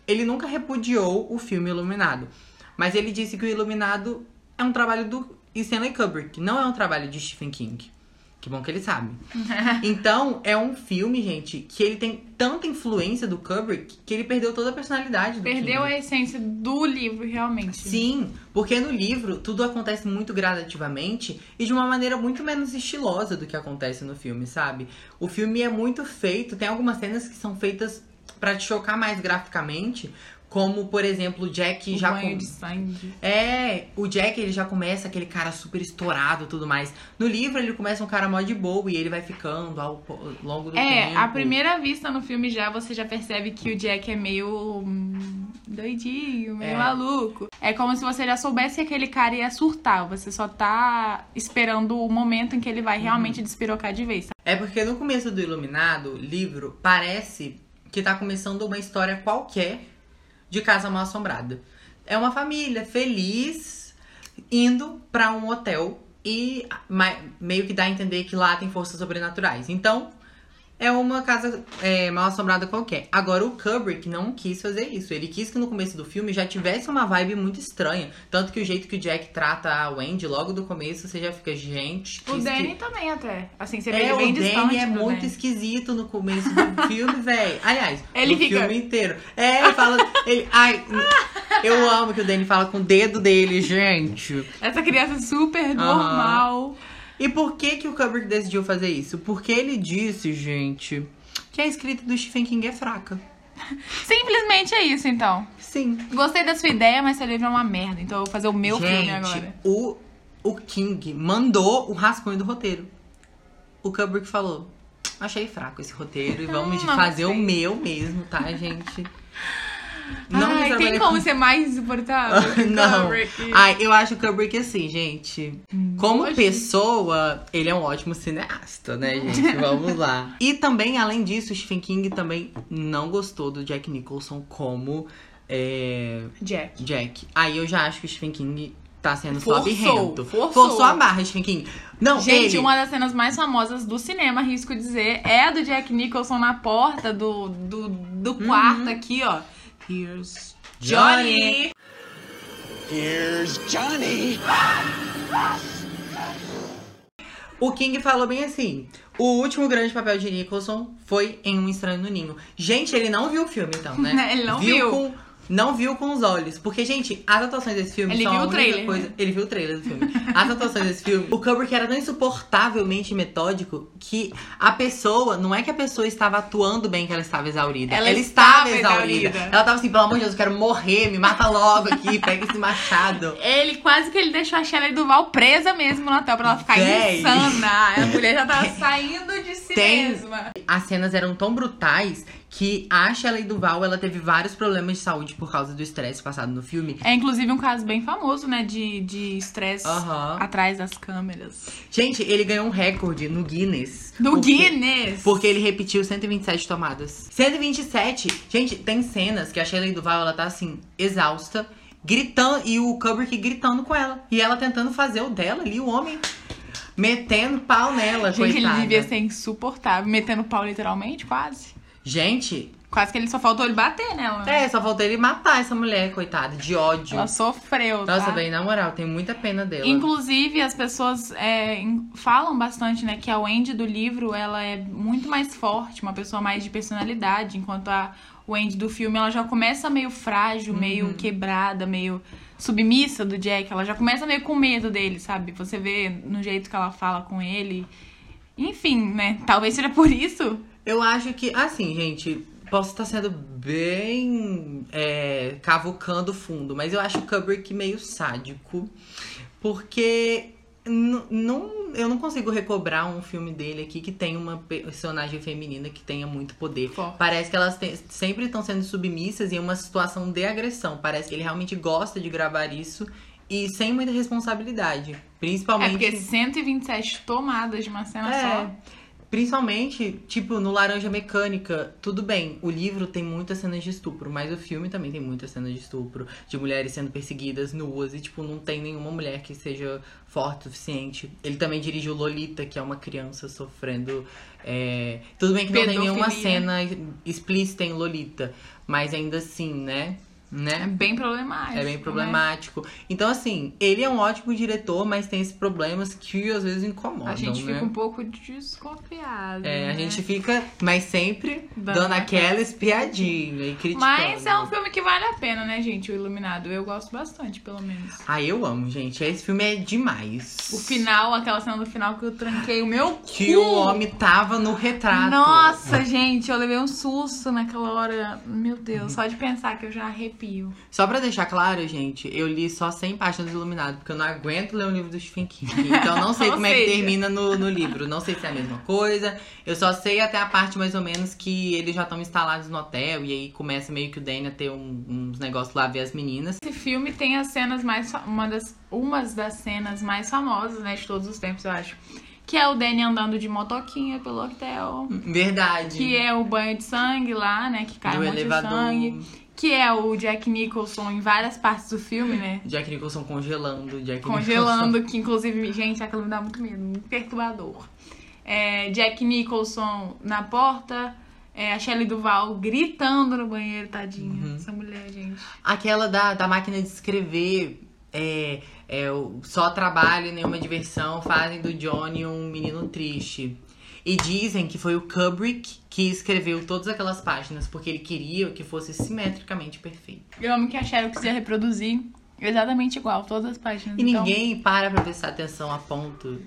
Ele nunca repudiou o filme Iluminado. Mas ele disse que o Iluminado é um trabalho do Stanley Kubrick, não é um trabalho de Stephen King. Que bom que ele sabe. então, é um filme, gente, que ele tem tanta influência do Kubrick que ele perdeu toda a personalidade do Perdeu King. a essência do livro, realmente. Sim, porque no livro tudo acontece muito gradativamente e de uma maneira muito menos estilosa do que acontece no filme, sabe? O filme é muito feito, tem algumas cenas que são feitas pra te chocar mais graficamente, como por exemplo, o Jack O já banho com- de sangue. é, o Jack ele já começa aquele cara super estourado e tudo mais. No livro ele começa um cara mó de boa e ele vai ficando ao longo do É, tempo. à primeira vista no filme já você já percebe que o Jack é meio hum, doidinho, meio É. maluco. É como se você já soubesse que aquele cara ia surtar. Você só tá esperando o momento em que ele vai Uhum. realmente despirocar de vez. É porque no começo do Iluminado, livro, parece que tá começando uma história qualquer de Casa Mal Assombrada. É uma família feliz indo pra um hotel e meio que dá a entender que lá tem forças sobrenaturais. Então, é uma casa é, mal assombrada qualquer. Agora, o Kubrick não quis fazer isso. Ele quis que no começo do filme já tivesse uma vibe muito estranha. Tanto que o jeito que o Jack trata a Wendy logo do começo, você já fica, gente. que O Danny também até. Assim, você vê é, ele o bem Danny distante é muito Danny. esquisito no começo do filme, velho. Aliás, Ele no fica- filme inteiro. É, ele fala. Ele, ai, eu amo que o Danny fala com o dedo dele, gente. Essa criança é super normal. E por que que o Kubrick decidiu fazer isso? Porque ele disse, gente, que a escrita do Stephen King é fraca. Simplesmente é isso, então. Sim. Gostei da sua ideia, mas seu livro é uma merda. Então eu vou fazer o meu filme gente, agora. o, o King mandou o rascunho do roteiro. O Kubrick falou. Achei fraco esse roteiro e vamos Hum, não fazer o meu mesmo, tá, gente? Ai, trabalhei tem com- como ser mais insuportável? que não. Kubrick? Ai, eu acho o Kubrick assim, gente. Como Hoje. pessoa, ele é um ótimo cineasta, né, gente? Vamos lá. E também, além disso, o Stephen King também não gostou do Jack Nicholson como é, Jack. Jack. Aí eu já acho que o Stephen King tá sendo Forçou, birrento. forçou. a barra, Stephen King. Não, Gente, ele... uma das cenas mais famosas do cinema, risco dizer, é a do Jack Nicholson na porta do, do, do quarto aqui, ó. Here's Johnny. Here's Johnny. O King falou bem assim: o último grande papel de Nicholson foi em Um Estranho no Ninho. Gente, ele não viu o filme, então, né? Ele não viu. Com, não viu com os olhos. Porque, gente, as atuações desse filme Ele são viu a o trailer, coisa. né? Ele viu o trailer do filme. As atuações desse filme, o Kubrick era tão insuportavelmente metódico que a pessoa, não é que a pessoa estava atuando bem que ela estava exaurida. Ela estava estava exaurida. exaurida. Ela tava assim, pelo amor de Deus, eu quero morrer, me mata logo aqui, pega esse machado. Ele quase que ele deixou a Shelley Duval presa mesmo no hotel pra ela ficar Véi. insana. A mulher já tava saindo de si Tem- mesma. As cenas eram tão brutais que a Shelley Duval, ela teve vários problemas de saúde por causa do estresse passado no filme. É inclusive um caso bem famoso, né? De de estresse Aham. atrás das câmeras. Gente, ele ganhou um recorde no Guinness. Do Porque- Guinness! Porque ele repetiu 127 tomadas. 127! Gente, tem cenas que a Shelley Duval, ela tá assim, exausta, gritando, e o Kubrick gritando com ela. E ela tentando fazer o dela ali, o homem metendo pau nela, Gente, coitada. ele devia ser insuportável. Metendo pau literalmente, quase. Gente, Quase que ele só faltou ele bater nela. né? É, só faltou ele matar essa mulher, coitada, de ódio. Ela sofreu, Nossa, tá? bem, na moral, tenho muita pena dela. Inclusive, as pessoas é, falam bastante, né, que a Wendy do livro, ela é muito mais forte, uma pessoa mais de personalidade, enquanto a Wendy do filme, ela já começa meio frágil, Uhum. meio quebrada, meio submissa do Jack, ela já começa meio com medo dele, sabe? Você vê no jeito que ela fala com ele. Enfim, né? Talvez seja por isso. Eu acho que, assim, gente, posso estar sendo bem é, cavucando fundo, mas eu acho o Kubrick meio sádico. Porque não, eu não consigo recobrar um filme dele aqui que tem uma personagem feminina que tenha muito poder. Forte. Parece que elas te- sempre estão sendo submissas em uma situação de agressão. Parece que ele realmente gosta de gravar isso e sem muita responsabilidade. É Principalmente. porque 127 tomadas de uma cena É. só. Principalmente, tipo, no Laranja Mecânica, tudo bem, o livro tem muitas cenas de estupro, mas o filme também tem muitas cenas de estupro, de mulheres sendo perseguidas nuas, e, tipo, não tem nenhuma mulher que seja forte o suficiente. Ele também dirigiu Lolita, que é uma criança sofrendo. é, Tudo bem que não tem nenhuma Pedofilia. cena explícita em Lolita, mas ainda assim, né? É Né? bem problemático. É bem né? problemático. Então, assim, ele é um ótimo diretor, mas tem esses problemas que às vezes incomodam. A gente né? fica um pouco desconfiado. É, né? a gente fica, mas sempre Dando dando, aquela- aquela espiadinha e criticando. Mas é um filme que vale a pena, né, gente? O Iluminado. Eu gosto bastante, pelo menos. Ah, eu amo, gente. Esse filme é demais. O final, aquela cena do final que eu tranquei o meu Que cu. o homem tava no retrato. Nossa, gente, eu levei um susto naquela hora. Meu Deus, só de pensar que eu já arrepio. Só pra deixar claro, gente, eu li só 100 páginas do Iluminado, porque eu não aguento ler o livro do Stephen King. Então eu não sei como é que seja- termina no, no livro. Não sei se é a mesma coisa. Eu só sei até a parte mais ou menos que eles já estão instalados no hotel. E aí começa meio que o Danny a ter um- uns negócios lá, ver as meninas. Esse filme tem as cenas mais. Uma das, umas das cenas mais famosas, né, de todos os tempos, eu acho. Que é o Danny andando de motoquinha pelo hotel. Verdade. Que é o banho de sangue lá, né? Que cai do um monte elevador. de sangue. Que é o Jack Nicholson em várias partes do filme, né? Jack Nicholson congelando. Jack Congelando, que inclusive, gente, aquilo me dá muito medo, muito perturbador. É, Jack Nicholson na porta, é, a Shelley Duval gritando no banheiro, tadinha. Uhum. Essa mulher, gente. Aquela da, da máquina de escrever. É, é só trabalho e nenhuma diversão fazem do Johnny um menino triste. E dizem que foi o Kubrick que escreveu todas aquelas páginas, porque ele queria que fosse simetricamente perfeito. Eu amo que a Cheryl quisia reproduzir exatamente igual, todas as páginas. E Então, ninguém para pra prestar atenção a ponto.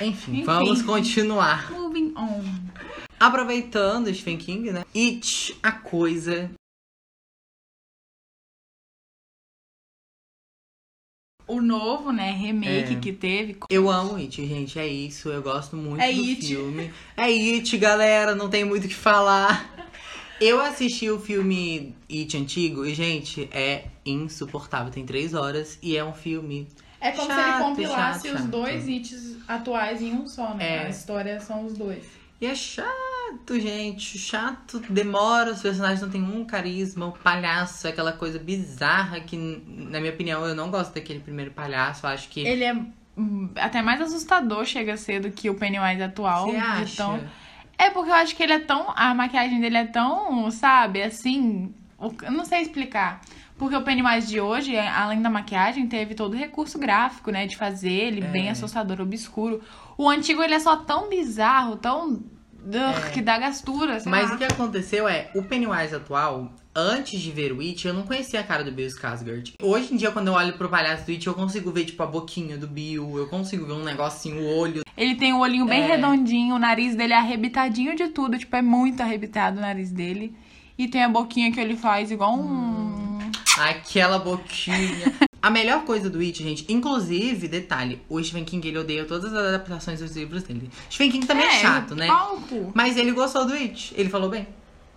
Enfim, Enfim. vamos continuar. Moving on. Aproveitando Stephen King, né? It, a coisa. O novo, né, remake É. que teve. Eu amo It, gente, é isso. Eu gosto muito É do It. filme. É It, galera, não tem muito o que falar. Eu assisti o filme It antigo e, gente, é insuportável. Tem três horas e é um filme. É como Chato, se ele compilasse chato, os chato. dois hits atuais em um só, né? É. A história são os dois. E é chato, gente. Chato, demora, os personagens não têm um carisma. O palhaço é aquela coisa bizarra que, na minha opinião, eu não gosto daquele primeiro palhaço. Eu acho que. Ele é hum, até mais assustador, chega a ser, do que o Pennywise atual. Você de acha? tão- É porque eu acho que ele é tão. A maquiagem dele é tão, sabe, assim. Eu não sei explicar. Porque o Pennywise de hoje, além da maquiagem, teve todo o recurso gráfico, né? De fazer ele É. bem assustador, obscuro. O antigo, ele é só tão bizarro, tão. Ugh, que dá gastura, É. Mas lá. o que aconteceu é, o Pennywise atual, antes de ver o It, eu não conhecia a cara do Bill Skarsgård. Hoje em dia, quando eu olho pro palhaço do It, eu consigo ver, tipo, a boquinha do Bill, eu consigo ver um negocinho, o olho. Ele tem o olhinho bem É. redondinho, o nariz dele é arrebitadinho de tudo, tipo, é muito arrebitado o nariz dele. E tem a boquinha que ele faz igual um. Aquela boquinha. A melhor coisa do It, gente, inclusive, detalhe, o Stephen King, ele odeia todas as adaptações dos livros dele. Stephen King também é, chato, né? cu. Mas ele gostou do It, ele falou bem.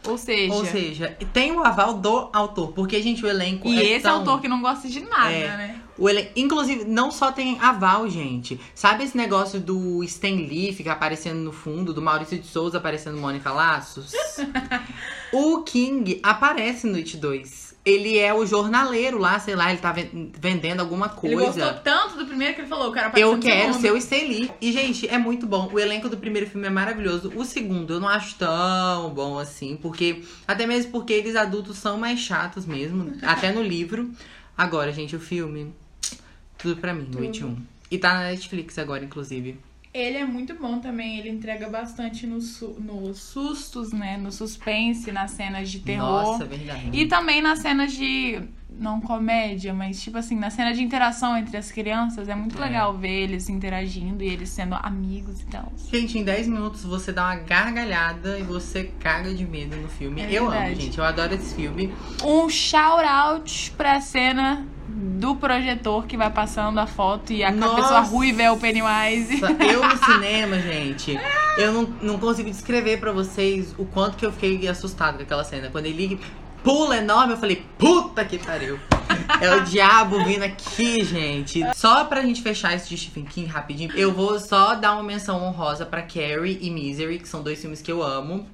Ou seja, Ou seja, tem o aval do autor, porque, gente, o elenco e é esse tão... autor que não gosta de nada, É. né? O elen- Inclusive, não só tem aval, gente. Sabe esse negócio do Stan Lee ficar aparecendo no fundo, do Maurício de Souza aparecendo Mônica Laços? o King aparece no It 2. Ele é o jornaleiro lá, sei lá, ele tá ven- vendendo alguma Ele gostou coisa. tanto do primeiro que ele falou, aparecer Eu quero ser o Stanley. E, gente, é muito bom. O elenco do primeiro filme é maravilhoso. O segundo eu não acho tão bom assim, porque. Até mesmo porque eles adultos são mais chatos mesmo. até no livro. Agora, gente, o filme. Tudo pra mim, noite 1. E tá na Netflix agora, inclusive. Ele é muito bom também, ele entrega bastante nos su- nos sustos, né? No suspense, nas cenas de terror. Nossa, é verdade. E também nas cenas de. Não comédia, mas tipo assim, na cena de interação entre as crianças, é muito É. legal ver eles interagindo e eles sendo amigos e tal. Gente, em 10 minutos você dá uma gargalhada e você caga de medo no filme. É eu amo, verdade. gente. Eu adoro esse filme. Um shout out pra cena do projetor que vai passando a foto e a Nossa! pessoa ruiva é o Pennywise. Eu no cinema, gente, eu não, não consigo descrever pra vocês o quanto que eu fiquei assustado com aquela cena. Quando ele pula enorme, eu falei, puta que pariu. É o diabo vindo aqui, gente. Só pra gente fechar esse de Stephen King rapidinho, eu vou só dar uma menção honrosa pra Carrie e Misery, que são dois filmes que eu amo.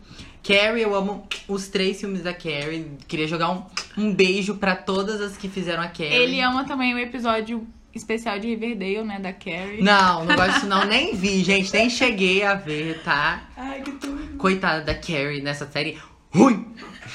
Carrie, eu amo os três filmes da Carrie. Queria jogar um, um beijo pra todas as que fizeram a Carrie. Ele ama também o episódio especial de Riverdale, né? Da Carrie. Não, não gosto disso não. Nem vi, gente. Nem cheguei a ver, tá? Ai, que tudo. Coitada da Carrie nessa série ruim.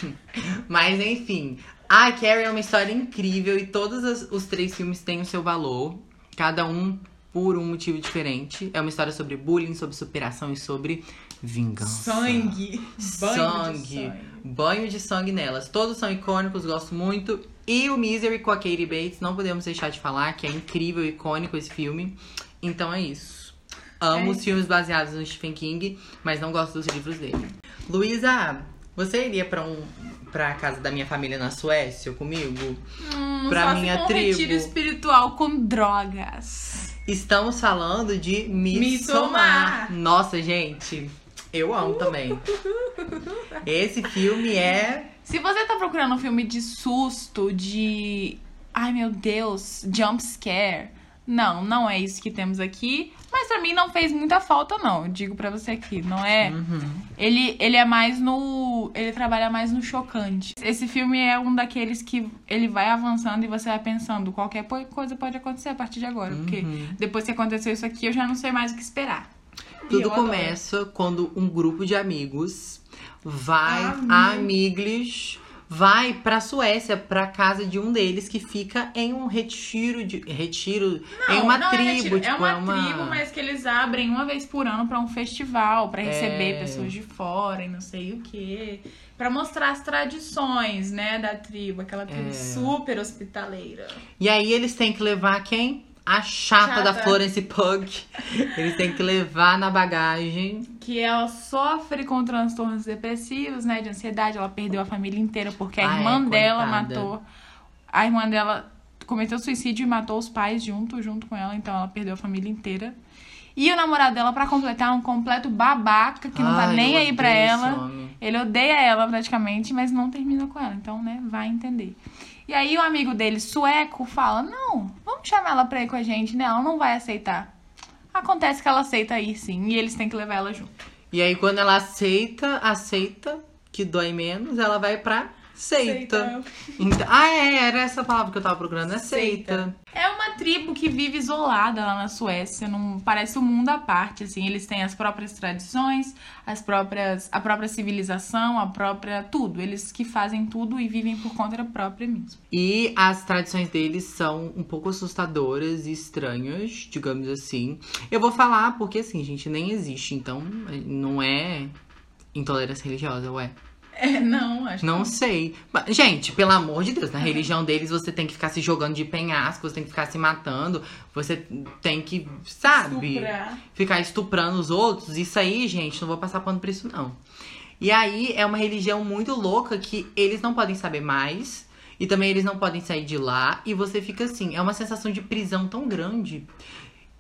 Mas enfim, a Carrie é uma história incrível e todos as- os três filmes têm o seu valor, cada um por um motivo diferente. É uma história sobre bullying, sobre superação e sobre vingança. Sangue. Banho sangue. de sangue. Banho de sangue nelas. Todos são icônicos, gosto muito. E o Misery com a Katie Bates, não podemos deixar de falar que é incrível, icônico esse filme. Então é isso. Amo É os filmes baseados no Stephen King, mas não gosto dos livros dele. Luísa, você iria pra um pra casa da minha família na Suécia comigo? Hum, Pra minha se um tribo. retiro espiritual com drogas. Estamos falando de. Midsommar. Nossa, gente, eu amo também. Esse filme é Se você tá procurando um filme de susto, de. Ai meu Deus, jump scare. Não, não é isso que temos aqui. Mas pra mim não fez muita falta, não. Eu digo pra você aqui. Não é. Uhum. Ele, ele é mais no. Ele trabalha mais no chocante. Esse filme é um daqueles que ele vai avançando e você vai pensando, qualquer coisa pode acontecer a partir de agora. Porque depois que aconteceu isso aqui, eu já não sei mais o que esperar. Tudo começa quando um grupo de amigos vai a Amiglis, vai pra Suécia, pra casa de um deles que fica em um retiro de retiro em uma não é tribo, retiro, tipo, é uma, tribo, mas que eles abrem uma vez por ano pra um festival, pra receber É. pessoas de fora e não sei o quê, Pra mostrar as tradições, né, da tribo, aquela tribo É. super hospitaleira. E aí eles têm que levar quem? A chata, Chata. da Florence Pug. Eles têm que levar na bagagem. Que ela sofre com transtornos depressivos, né, de ansiedade, ela perdeu a família inteira porque a Ah, é, irmã dela coitada. matou a irmã dela cometeu suicídio e matou os pais junto junto com ela, então ela perdeu a família inteira. E o namorado dela, pra completar, é um completo babaca que não tá Ai, nem eu aí pra ela. Ele odeia ela praticamente, mas não termina com ela. Então, né, vai entender. E aí o amigo dele, sueco, fala: Não, vamos chamar ela pra ir com a gente, né? Ela não vai aceitar. Acontece que ela aceita ir sim, e eles têm que levar ela junto. E aí quando ela aceita, aceita, que dói menos, ela vai pra seita. Então, ah, é, era essa palavra que eu tava procurando, é seita. É uma tribo que vive isolada lá na Suécia, não parece um mundo à parte, assim, eles têm as próprias tradições, as próprias a própria civilização, a própria tudo, eles que fazem tudo e vivem por conta própria mesmo. E as tradições deles são um pouco assustadoras e estranhas, digamos assim. Eu vou falar porque, assim, gente, nem existe, então não é intolerância religiosa, ué. É, não, acho Não sei. Mas, Gente, pelo amor de Deus, na religião deles você tem que ficar se jogando de penhasco, você tem que ficar se matando, você tem que, sabe? Estuprar. Ficar estuprando os outros. Isso aí, gente, não vou passar pano pra isso, não. E aí é uma religião muito louca que eles não podem saber mais. E também eles não podem sair de lá. E você fica assim, é uma sensação de prisão tão grande.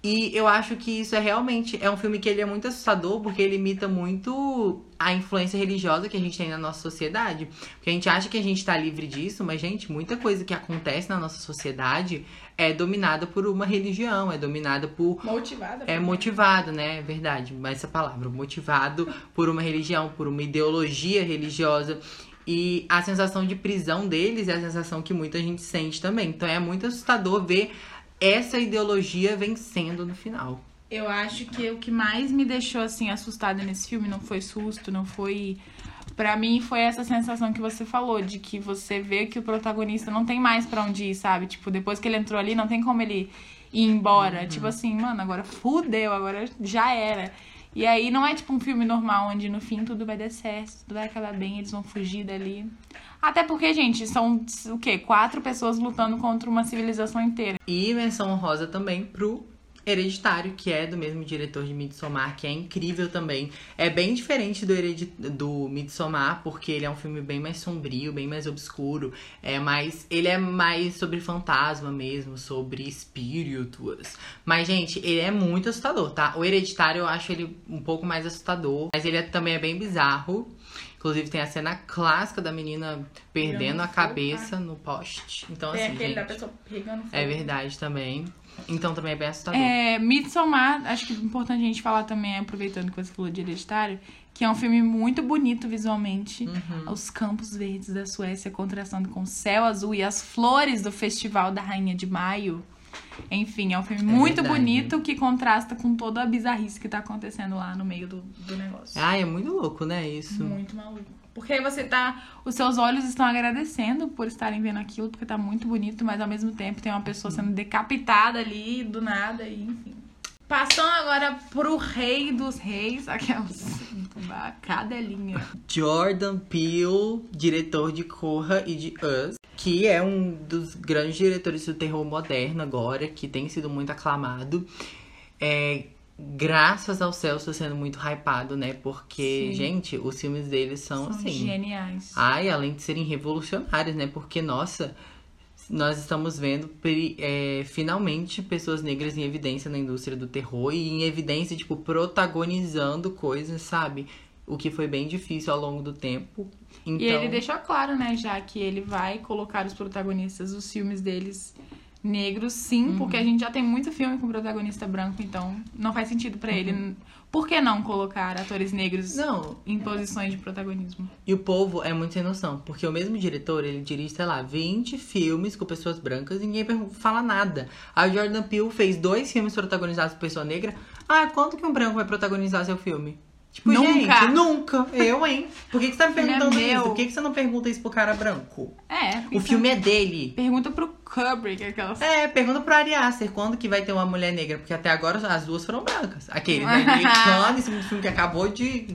E eu acho que isso é realmente. É um filme que ele é muito assustador, porque ele imita muito a influência religiosa que a gente tem na nossa sociedade. Porque a gente acha que a gente tá livre disso, mas, gente, muita coisa que acontece na nossa sociedade é dominada por uma religião, é dominada por Motivada. é motivado, né? É verdade, mas essa palavra, motivado por uma religião, por uma ideologia religiosa. E a sensação de prisão deles é a sensação que muita gente sente também. Então é muito assustador ver essa ideologia vencendo no final. Eu acho que o que mais me deixou assim assustada nesse filme não foi susto, não foi Pra mim foi essa sensação que você falou, de que você vê que o protagonista não tem mais pra onde ir, sabe? Tipo, depois que ele entrou ali, não tem como ele ir embora. Tipo assim, mano, agora fudeu, agora já era. E aí não é tipo um filme normal, onde no fim tudo vai dar certo, tudo vai acabar bem, eles vão fugir dali. Até porque, gente, são o quê? Quatro pessoas lutando contra uma civilização inteira. E menção honrosa também pro Hereditário, que é do mesmo diretor de Midsommar, que é incrível também. É bem diferente do, Heredit do Midsommar, porque ele é um filme bem mais sombrio, bem mais obscuro. É mais, ele é mais sobre fantasma mesmo, sobre espíritos. Mas, gente, ele é muito assustador, tá? O Hereditário eu acho ele um pouco mais assustador, mas ele é, também é bem bizarro. Inclusive tem a cena clássica da menina perdendo a fogo, cabeça no poste. Então, Tem assim, aquele da gente, pessoa pegando fogo. é verdade também. Então também é bem assustador. É, Midsommar, acho que é importante a gente falar também, aproveitando que você falou de Hereditário, que é um filme muito bonito visualmente. Uhum. Os campos verdes da Suécia contrastando com o céu azul e as flores do Festival da Rainha de Maio. Enfim, é um filme muito verdade. bonito que contrasta com toda a bizarrice que tá acontecendo lá no meio do, do negócio. Ai, é muito louco, né? Isso. Muito maluco. Porque aí você tá. Os seus olhos estão agradecendo por estarem vendo aquilo, porque tá muito bonito, mas ao mesmo tempo tem uma pessoa sendo decapitada ali do nada, e enfim. Passando agora pro rei dos reis, aquelas. A cadelinha. Jordan Peele, diretor de Corra e de Us, que é um dos grandes diretores do terror moderno agora, que tem sido muito aclamado. É, graças ao céu está sendo muito hypado, né? Porque, Sim. gente, os filmes dele são, São assim. geniais. Ai, além de serem revolucionários, né? Porque, nossa, nós estamos vendo é, finalmente pessoas negras em evidência na indústria do terror e em evidência, tipo, protagonizando coisas, sabe? O que foi bem difícil ao longo do tempo. Então, E ele deixou claro, né, já que ele vai colocar os protagonistas dos filmes deles negros, sim, porque a gente já tem muito filme com protagonista branco, então não faz sentido pra ele. Por que não colocar atores negros Não, em posições de protagonismo? E o povo é muito sem noção, porque o mesmo diretor, ele dirige, sei lá, 20 filmes com pessoas brancas e ninguém fala nada. A Jordan Peele fez dois filmes protagonizados por pessoa negra. Ah, quanto que um branco vai protagonizar seu filme? Tipo, Nunca. gente, nunca. Eu, hein? Por que, que você tá me é perguntando meu. isso? Por que, que você não pergunta isso pro cara branco? É. O filme é dele. Pergunta pro Kubrick, aquelas. É, pergunta pro Ari Aster quando que vai ter uma mulher negra, porque até agora as duas foram brancas. Aquele né, americano, esse filme que acabou de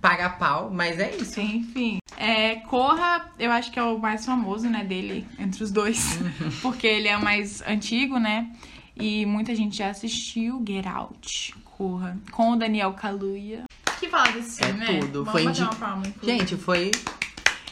pagar pau, mas é isso. Enfim. É, Corra, eu acho que é o mais famoso, né, dele, entre os dois. Uhum. Porque ele é o mais antigo, né? E muita gente já assistiu Get Out, Corra, com o Daniel Kaluuya. Que fala desse É filme, né? tudo. Vamos Foi bater indi- uma palma. Gente, foi.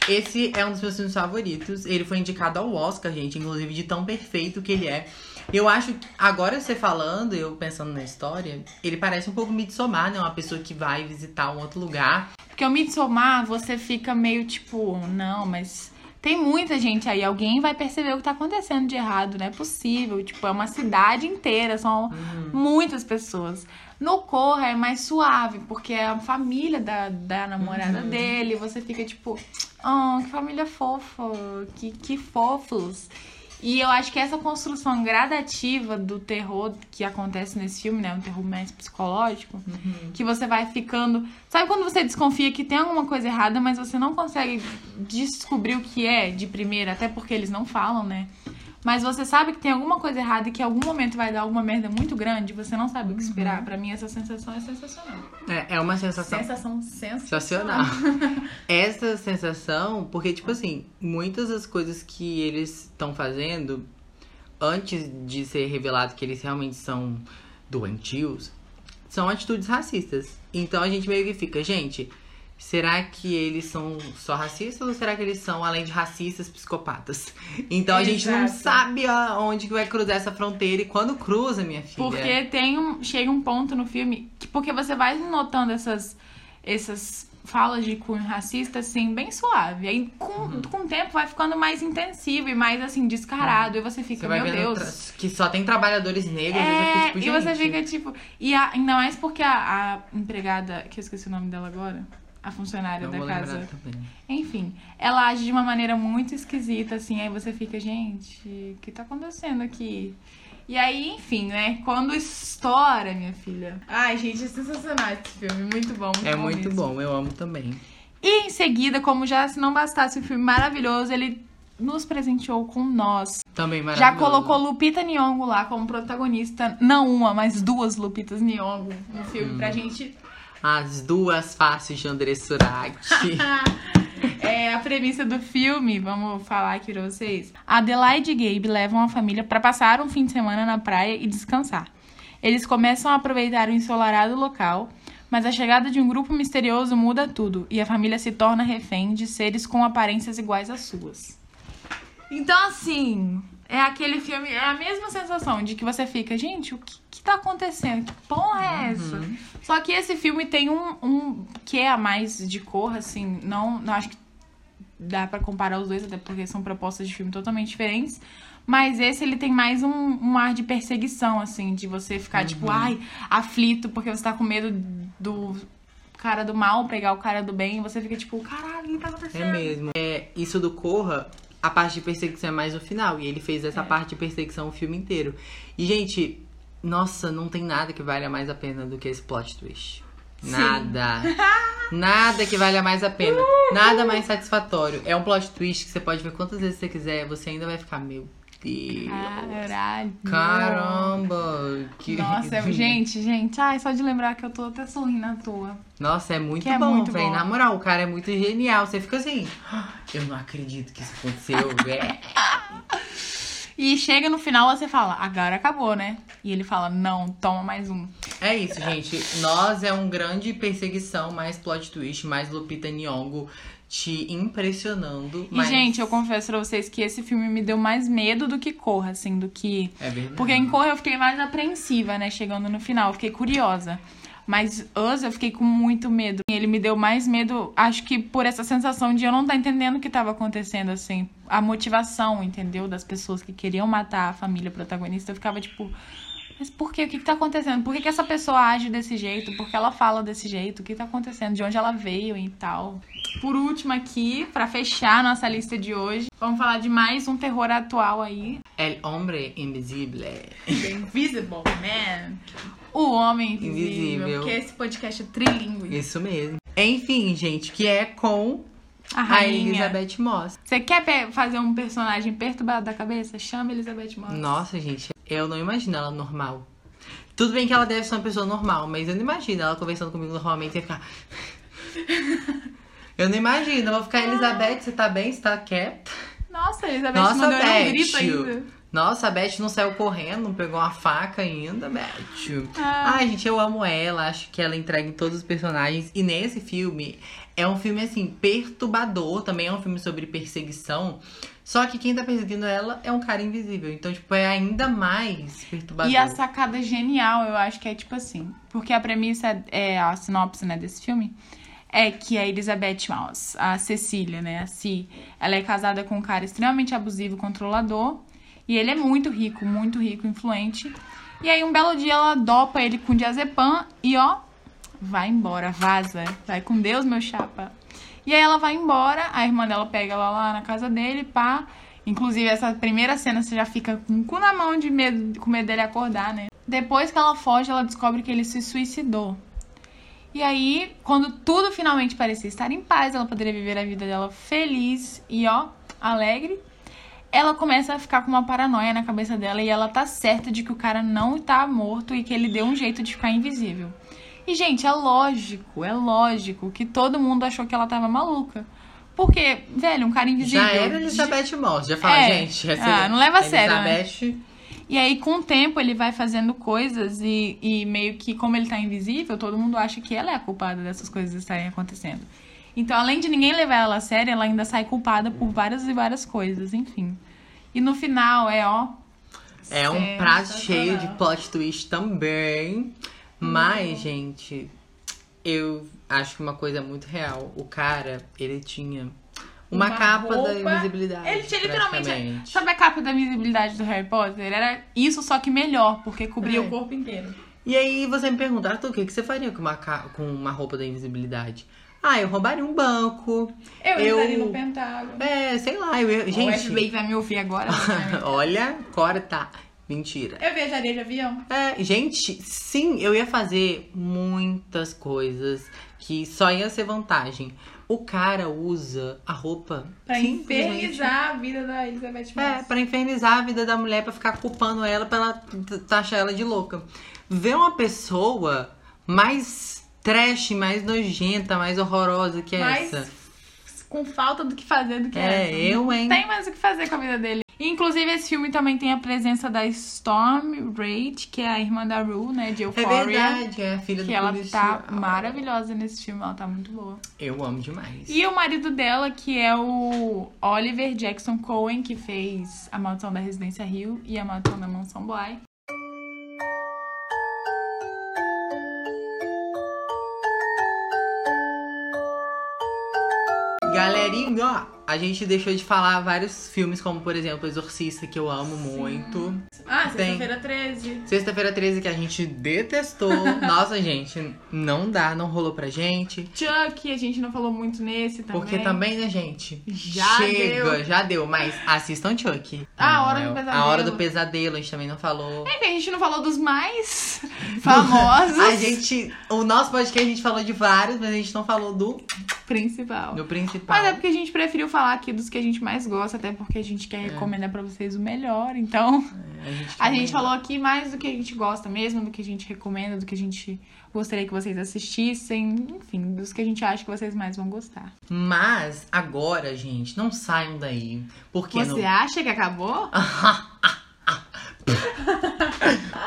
Esse é um dos meus filmes favoritos. Ele foi indicado ao Oscar, gente, inclusive de tão perfeito que ele é. Eu acho que, agora você falando, eu pensando na história, ele parece um pouco Midsommar, né? Uma pessoa que vai visitar um outro lugar. Porque o Midsommar, você fica meio tipo, não, mas tem muita gente aí, alguém vai perceber o que tá acontecendo de errado, não é possível. Tipo, é uma cidade inteira, são muitas pessoas. No Corra é mais suave, porque é a família da, da namorada dele, você fica tipo, oh, que família fofa, que, que fofos. E eu acho que essa construção gradativa do terror que acontece nesse filme, né? Um terror mais psicológico, que você vai ficando. Sabe quando você desconfia que tem alguma coisa errada, mas você não consegue descobrir o que é de primeira, até porque eles não falam, né? Mas você sabe que tem alguma coisa errada e que em algum momento vai dar alguma merda muito grande, você não sabe o que esperar. Pra mim, essa sensação é sensacional. É, é uma sensação. Sensação sensacional. Sensacional. Essa sensação, porque, tipo assim, muitas das coisas que eles estão fazendo, antes de ser revelado que eles realmente são doentios, são atitudes racistas. Então a gente meio que fica, gente, será que eles são só racistas ou será que eles são, além de racistas, psicopatas? Então a gente não Exato. sabe aonde que vai cruzar essa fronteira e quando cruza, minha filha. Porque tem um, chega um ponto no filme que porque você vai notando essas essas falas de cunho racista assim bem suave. Aí com, Uhum. com o tempo vai ficando mais intensivo e mais assim descarado e você fica, Você meu Deus. que só tem trabalhadores negros, e É, tipo, e você fica tipo. E a- ainda mais porque a, a empregada, que eu esqueci o nome dela agora, a funcionária Não da vou casa. Enfim, ela age de uma maneira muito esquisita, assim, aí você fica, gente, o que tá acontecendo aqui? E aí, enfim, né? Quando estoura, minha filha. Ai, gente, é sensacional esse filme. Muito bom, muito É bom muito mesmo. bom, eu amo também. E em seguida, como já se não bastasse o filme maravilhoso, ele nos presenteou com nós. Também maravilhoso. Já colocou Lupita Nyong'o lá como protagonista, não uma, mas duas Lupitas Nyong'o no filme Hum. pra gente As duas faces de André Suraki. É a premissa do filme, vamos falar aqui pra vocês. Adelaide e Gabe levam a família pra passar um fim de semana na praia e descansar. Eles começam a aproveitar o ensolarado local, mas a chegada de um grupo misterioso muda tudo e a família se torna refém de seres com aparências iguais às suas. Então, assim, é aquele filme, é a mesma sensação de que você fica, gente, o que tá acontecendo? Que porra é essa? Só que esse filme tem um, um que é a mais de cor, assim, não, não acho que dá pra comparar os dois, até porque são propostas de filme totalmente diferentes. Mas esse ele tem mais um, um ar de perseguição, assim, de você ficar, tipo, ai, aflito, porque você tá com medo do cara do mal pegar o cara do bem, e você fica tipo, caralho, o que tá acontecendo? É mesmo. É, isso do Corra, a parte de perseguição é mais no final. E ele fez essa parte de perseguição o filme inteiro. E, gente, nossa, não tem nada que valha mais a pena do que esse plot twist. Nada. Nada que valha mais a pena. Nada mais satisfatório. É um plot twist que você pode ver quantas vezes você quiser. Você ainda vai ficar, meu Deus. Caralho. Caramba. Que... Nossa, é- gente, gente, ai, só de lembrar que eu tô até sorrindo à toa. Nossa, é muito Que é bom, muito velho. Na moral, o cara é muito genial. Você fica assim, "Ah, eu não acredito que isso aconteceu, velho. E chega no final, você fala, agora acabou, né? E ele fala, não, toma mais um. É isso, gente. Nós é um grande perseguição, mais plot twist, mais Lupita Nyong'o te impressionando. E, mas- gente, eu confesso pra vocês que esse filme me deu mais medo do que Corra, assim, do que. É verdade. Porque em Corra eu fiquei mais apreensiva, né? Chegando no final, eu fiquei curiosa. Mas Us eu fiquei com muito medo. Ele me deu mais medo, acho que por essa sensação de eu não estar entendendo o que estava acontecendo, assim. A motivação, entendeu? Das pessoas que queriam matar a família protagonista. Eu ficava tipo. Mas por quê? O que, que tá acontecendo? Por que, que essa pessoa age desse jeito? Por que ela fala desse jeito? O que tá acontecendo? De onde ela veio e tal. Por último aqui, pra fechar nossa lista de hoje, vamos falar de mais um terror atual aí. El Hombre Invisible. The Invisible Man. O Homem Invisível. Invisível. Porque esse podcast é trilingue. Isso mesmo. Enfim, gente, que é com A a rainha. Elizabeth Moss. Você quer fazer um personagem perturbado da cabeça? Chama Elizabeth Moss. Nossa, gente, eu não imagino ela normal. Tudo bem que ela deve ser uma pessoa normal, mas eu não imagino ela conversando comigo normalmente e ficar. eu não imagino, eu vou ficar, Elizabeth, você tá bem? Você tá quieta? Nossa, a Elizabeth Nossa, mandou um grito ainda. Nossa, a Beth não saiu correndo, não pegou uma faca ainda, Beth. Ah. Ai, gente, eu amo ela, acho que ela entrega em todos os personagens. E nesse filme, é um filme, assim, perturbador, também é um filme sobre perseguição. Só que quem tá perseguindo ela é um cara invisível. Então, tipo, é ainda mais perturbador. E a sacada genial, eu acho que é tipo assim. Porque a premissa, é a sinopse né, desse filme, é que a Elizabeth Moss, a Cecília, né, a Si, ela é casada com um cara extremamente abusivo, controlador. E ele é muito rico, muito rico, influente. E aí, um belo dia, ela dopa ele com diazepam e, ó, vai embora, vaza. Vai com Deus, meu chapa. E aí ela vai embora, a irmã dela pega ela lá na casa dele, pá. Inclusive, essa primeira cena você já fica com o cu na mão de medo, com medo dele acordar, né? Depois que ela foge, ela descobre que ele se suicidou. E aí, quando tudo finalmente parecia estar em paz, ela poderia viver a vida dela feliz e, ó, alegre. Ela começa a ficar com uma paranoia na cabeça dela e ela tá certa de que o cara não tá morto e que ele deu um jeito de ficar invisível. E, gente, é lógico, é lógico que todo mundo achou que ela tava maluca. Porque, velho, um cara invisível. Já era Elizabeth Moss, já fala, É. gente. essa Ah, não leva a sério, né? Elizabeth, E aí, com o tempo, ele vai fazendo coisas e, e meio que, como ele tá invisível, todo mundo acha que ela é a culpada dessas coisas estarem acontecendo. Então, além de ninguém levar ela a sério, ela ainda sai culpada por várias e várias coisas, enfim. E no final é, ó. É um prato cheio de plot twist também. Mas, gente, eu acho que uma coisa muito real. O cara, ele tinha uma, Uma capa da roupa- invisibilidade. Ele tinha literalmente. Sabe a capa da visibilidade do Harry Potter? Era isso, só que melhor, porque cobria É. o corpo inteiro. E aí você me pergunta, Arthur, o que você faria com uma, com uma roupa da invisibilidade? Ah, eu roubaria um banco. Eu, Eu- entraria no Pentágono. É, sei lá, eu ia... o Gente, FBI vai me ouvir agora. me- olha, corta. Mentira. Eu viajaria de avião. É, gente, sim, eu ia fazer muitas coisas que só ia ser vantagem. O cara usa a roupa Pra infernizar a vida da Elizabeth É, Moss. pra infernizar a vida da mulher, pra ficar culpando ela, pra ela taxar ela de louca. Ver uma pessoa mais trash, mais nojenta, mais horrorosa que Mais essa. com falta do que fazer do que É, essa. eu, hein? Não tem mais o que fazer com a vida dele. Inclusive, esse filme também tem a presença da Storm Rage, que é a irmã da Rue, né, de É Euphoria. verdade, é a filha do Que ela policial. tá maravilhosa nesse filme, ela tá muito boa. Eu amo demais. E o marido dela, que é o Oliver Jackson Cohen, que fez A Maldição da Residência Rio e A Maldição da Mansão Bly. Galerinha, ó, a gente deixou de falar vários filmes, como por exemplo Exorcista, que eu amo muito. Ah, sexta-feira 13. Sexta-feira 13, que a gente detestou. Nossa, gente, não dá, não rolou pra gente. Chuck, a gente não falou muito nesse também. Porque também, né, gente? Já Chega, deu. já deu, mas assistam Chuck. Ah, A Hora do Pesadelo. A Hora do Pesadelo, a gente também não falou. É que a gente não falou dos mais famosos. A gente. O nosso podcast a gente falou de vários, mas a gente não falou do, Principal. do principal. Mas é porque a gente preferiu falar aqui dos que a gente mais gosta, até porque a gente quer recomendar pra vocês o melhor. Então, A gente, a gente falou aqui mais do que a gente gosta mesmo, do que a gente recomenda, do que a gente gostaria que vocês assistissem, enfim, dos que a gente acha que vocês mais vão gostar. Mas agora, gente, não saiam daí. Porque Você no... acha que acabou?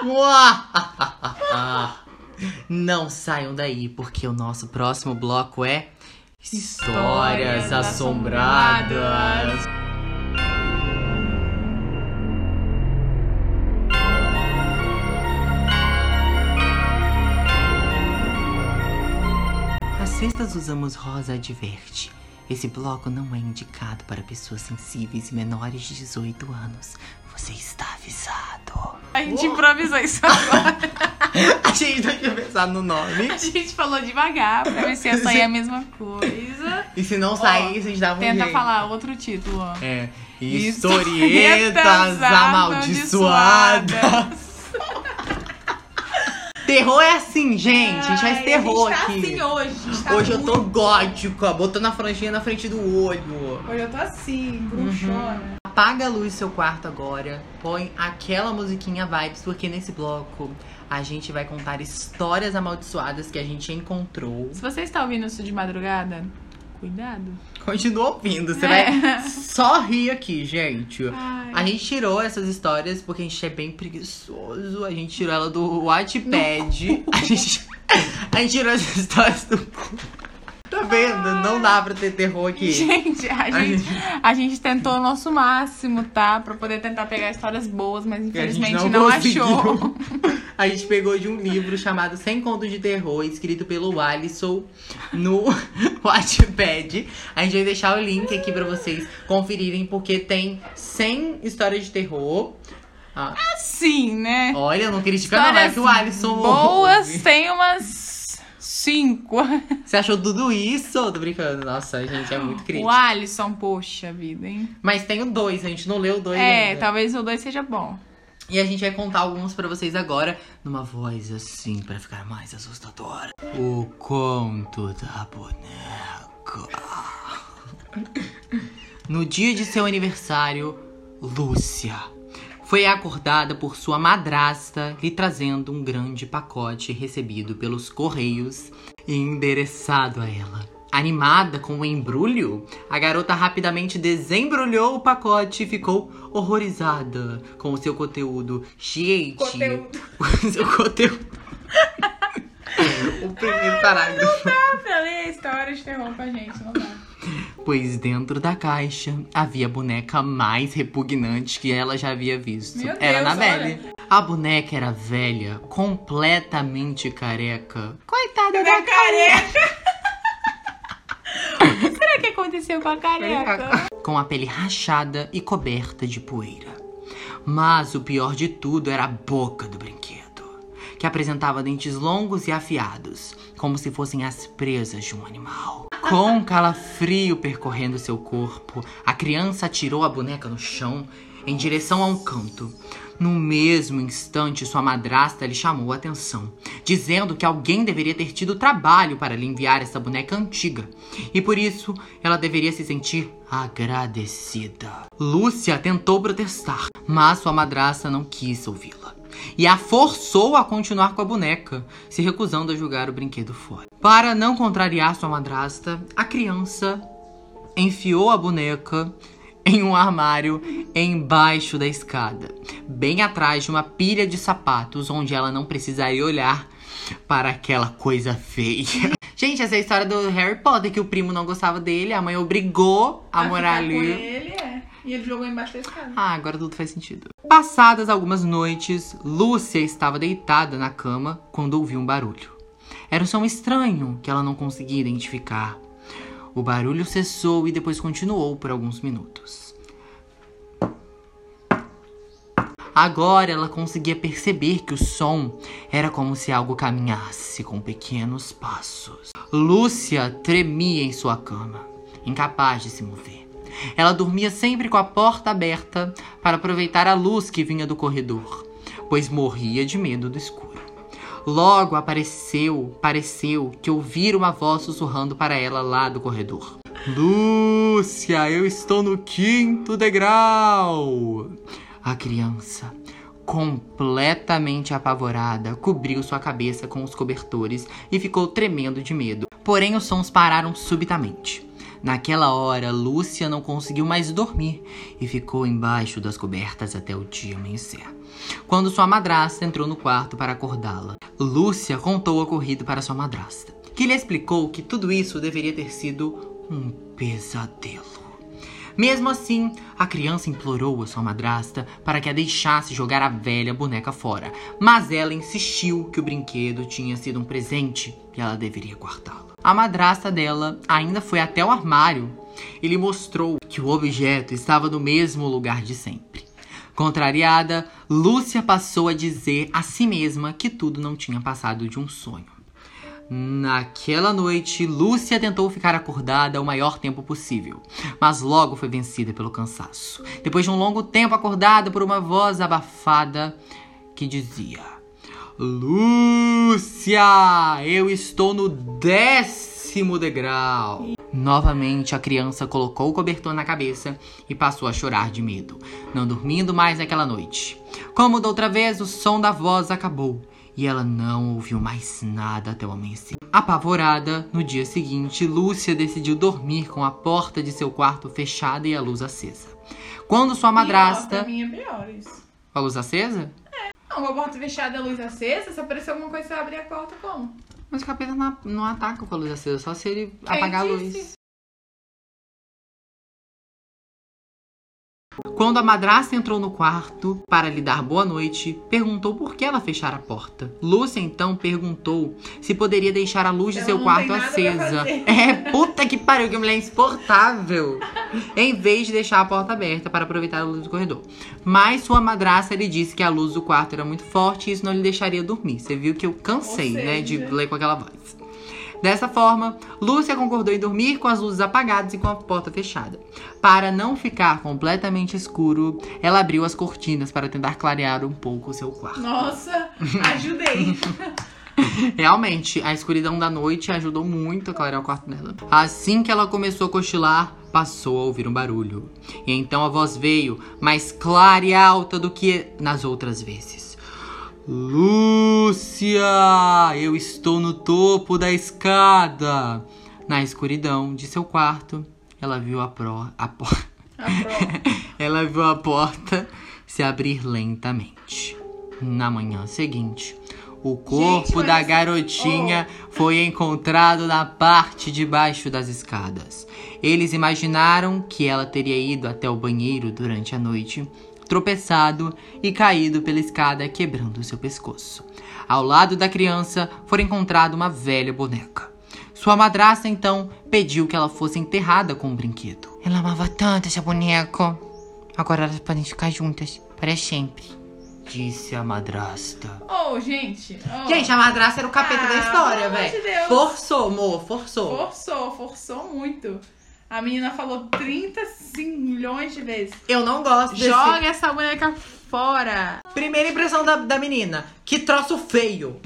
Não saiam daí, porque o nosso próximo bloco é Histórias Assombradas. As cestas usamos rosa adverte. Esse bloco não é indicado para pessoas sensíveis e menores de 18 anos. Você está avisado. A gente improvisou isso agora. A gente não tinha pensado no nome. A gente falou devagar pra ver se ia sair a mesma coisa. E se não saísse, a gente dava um Tenta jeito. falar outro título, ó. É. Historietas Historietas amaldiçoadas. Terror é assim, gente. A gente faz terror a gente tá aqui. assim hoje. tá Hoje eu tô muito- gótica, botando a franjinha na frente do olho. Hoje eu tô assim, bruxona. Apaga a luz do seu quarto agora. Põe aquela musiquinha vibes, porque nesse bloco a gente vai contar histórias amaldiçoadas que a gente encontrou. Se você está ouvindo isso de madrugada, cuidado. Continua ouvindo, você É. vai só rir aqui, gente. Ai. A gente tirou essas histórias porque a gente é bem preguiçoso. A gente tirou ela do Wattpad. A gente, a gente tirou essas histórias do cu. Tá vendo? Não dá pra ter terror aqui. Gente, a A gente, gente- a gente tentou o nosso máximo, tá? Pra poder tentar pegar histórias boas, mas infelizmente não, conseguiu. achou. A gente pegou de um livro chamado Sem Contos de Terror, escrito pelo Alisson no Wattpad. A gente vai deixar o link aqui pra vocês conferirem, porque tem 100 histórias de terror. Ah, Sim, né? olha, eu não critica não, é que o Alisson boas ouve. tem umas cinco. Você achou tudo isso? Tô brincando. Nossa, gente, é muito O crítico. Alisson, poxa vida, hein? Mas tem o dois, a gente não leu o dois É, ainda. talvez o dois seja bom. E a gente vai contar alguns pra vocês agora, numa voz assim, pra ficar mais assustadora. O conto da boneca. No dia de seu aniversário, Lúcia foi acordada por sua madrasta lhe trazendo um grande pacote recebido pelos correios e endereçado a ela. Animada com o embrulho, a garota rapidamente desembrulhou o pacote e ficou horrorizada com o seu conteúdo. Gente, Conteúdo. o seu conteúdo. o primeiro parágrafo. Dá pra ler história de terror pra gente, não dá. Pois dentro da caixa havia a boneca mais repugnante que ela já havia visto. Meu era Deus, na Belle. A boneca era velha, completamente careca. Coitada da careca! O que será que aconteceu com a careca? com a pele rachada e coberta de poeira. Mas o pior de tudo era a boca do brinquedo, que apresentava dentes longos e afiados, como se fossem as presas de um animal. Com um calafrio percorrendo seu corpo, a criança atirou a boneca no chão em direção a um canto. No mesmo instante, sua madrasta lhe chamou a atenção, dizendo que alguém deveria ter tido trabalho para lhe enviar essa boneca antiga, e por isso ela deveria se sentir agradecida. Lúcia tentou protestar, mas sua madrasta não quis ouvi-la. E a forçou a continuar com a boneca, se recusando a jogar o brinquedo fora. Para não contrariar sua madrasta, a criança enfiou a boneca em um armário embaixo da escada, bem atrás de uma pilha de sapatos, onde ela não precisaria olhar para aquela coisa feia. Gente, essa é a história do Harry Potter, que o primo não gostava dele, a mãe obrigou a, Vai morar ali. E ele jogou embaixo da escada. Ah, agora tudo faz sentido. Passadas algumas noites, Lúcia estava deitada na cama quando ouviu um barulho. Era um som estranho que ela não conseguia identificar. O barulho cessou e depois continuou por alguns minutos. Agora ela conseguia perceber que o som era como se algo caminhasse com pequenos passos. Lúcia tremia em sua cama, incapaz de se mover. Ela dormia sempre com a porta aberta para aproveitar a luz que vinha do corredor, pois morria de medo do escuro. Logo apareceu, pareceu que ouvira uma voz sussurrando para ela lá do corredor. Lúcia, eu estou no quinto degrau. A criança, completamente apavorada, cobriu sua cabeça com os cobertores e ficou tremendo de medo. Porém, os sons pararam subitamente. Naquela hora, Lúcia não conseguiu mais dormir e ficou embaixo das cobertas até o dia amanhecer. Quando sua madrasta entrou no quarto para acordá-la, Lúcia contou o ocorrido para sua madrasta, que lhe explicou que tudo isso deveria ter sido um pesadelo. Mesmo assim, a criança implorou a sua madrasta para que a deixasse jogar a velha boneca fora, mas ela insistiu que o brinquedo tinha sido um presente e ela deveria guardá-lo. A madrasta dela ainda foi até o armário e lhe mostrou que o objeto estava no mesmo lugar de sempre. Contrariada, Lúcia passou a dizer a si mesma que tudo não tinha passado de um sonho. Naquela noite, Lúcia tentou ficar acordada o maior tempo possível, mas logo foi vencida pelo cansaço. Depois de um longo tempo acordada por uma voz abafada que dizia: Lúcia, eu estou no décimo degrau. Novamente, a criança colocou o cobertor na cabeça e passou a chorar de medo, não dormindo mais naquela noite. Como da outra vez, o som da voz acabou e ela não ouviu mais nada até o amanhecer. Apavorada, no dia seguinte, Lúcia decidiu dormir com a porta de seu quarto fechada e a luz acesa. Quando sua Pior, madrasta. mim é pior isso. A luz acesa? Não, uma porta fechada, a luz acesa, se aparecer alguma coisa, você abre a porta como? Mas o capeta não, não ataca com a luz acesa, só se ele Quem apagar a disse? luz. Quando a madrasta entrou no quarto para lhe dar boa noite, perguntou por que ela fechara a porta. Lúcia então perguntou se poderia deixar a luz de seu quarto acesa. É, puta que pariu, que mulher insuportável. em vez de deixar a porta aberta para aproveitar a luz do corredor. Mas sua madrasta lhe disse que a luz do quarto era muito forte e isso não lhe deixaria dormir. Você viu que eu cansei, né, de ler com aquela voz. Dessa forma, Lúcia concordou em dormir com as luzes apagadas e com a porta fechada. Para não ficar completamente escuro, ela abriu as cortinas para tentar clarear um pouco o seu quarto. Nossa, ajudei. Realmente, a escuridão da noite ajudou muito a clarear o quarto dela. Assim que ela começou a cochilar, passou a ouvir um barulho. E então a voz veio, mais clara e alta do que nas outras vezes. Lúcia, eu estou no topo da escada. Na escuridão de seu quarto, ela viu a pro, a po- A ela viu a porta se abrir lentamente. Na manhã seguinte, o corpo mas da garotinha foi encontrado na parte de baixo das escadas. Eles imaginaram que ela teria ido até o banheiro durante a noite, tropeçado e caído pela escada, quebrando seu pescoço. Ao lado da criança foi encontrada uma velha boneca. Sua madrasta então pediu que ela fosse enterrada com o brinquedo. Ela amava tanto essa boneca. Agora elas podem ficar juntas para sempre. Disse a madrasta. Oh, gente. oh. Gente, a madrasta era o capeta Ah, da história, de velho. Deus. Forçou, amor, forçou. Forçou, forçou muito. A menina falou 30 milhões de vezes. Eu não gosto desse... Joga essa boneca fora. Primeira impressão da, da menina. Que troço feio.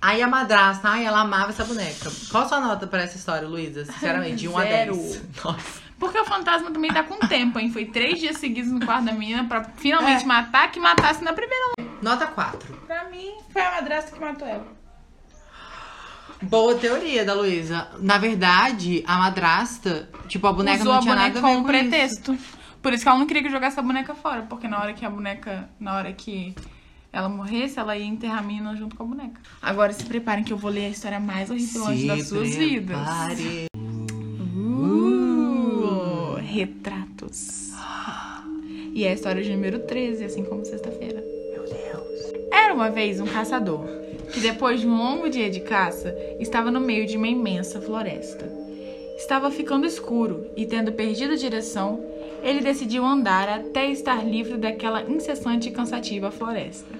Aí a madrasta, ai, ela amava essa boneca. Qual a sua nota pra essa história, Luísa? Sinceramente, de 1 a Zero. 10. Nossa. Porque o fantasma também tá com tempo, hein? Foi três dias seguidos no quarto da menina pra finalmente É. matar, que matasse na primeira. Nota 4. Pra mim, foi a madrasta que matou ela. Boa teoria da Luísa. Na verdade, a madrasta, tipo, a boneca Usou não a tinha boneca nada a ver como com isso. pretexto. Por isso que ela não queria que jogasse a boneca fora. Porque na hora que a boneca. Na hora que ela morresse, ela ia enterrar a menina junto com a boneca. Agora se preparem que eu vou ler a história mais horripilante das suas vidas. prepare. Uh, retratos. E é a história de número 13, assim como sexta-feira. Meu Deus. Era uma vez um caçador que, depois de um longo dia de caça, estava no meio de uma imensa floresta. Estava ficando escuro e, tendo perdido a direção, ele decidiu andar até estar livre daquela incessante e cansativa floresta.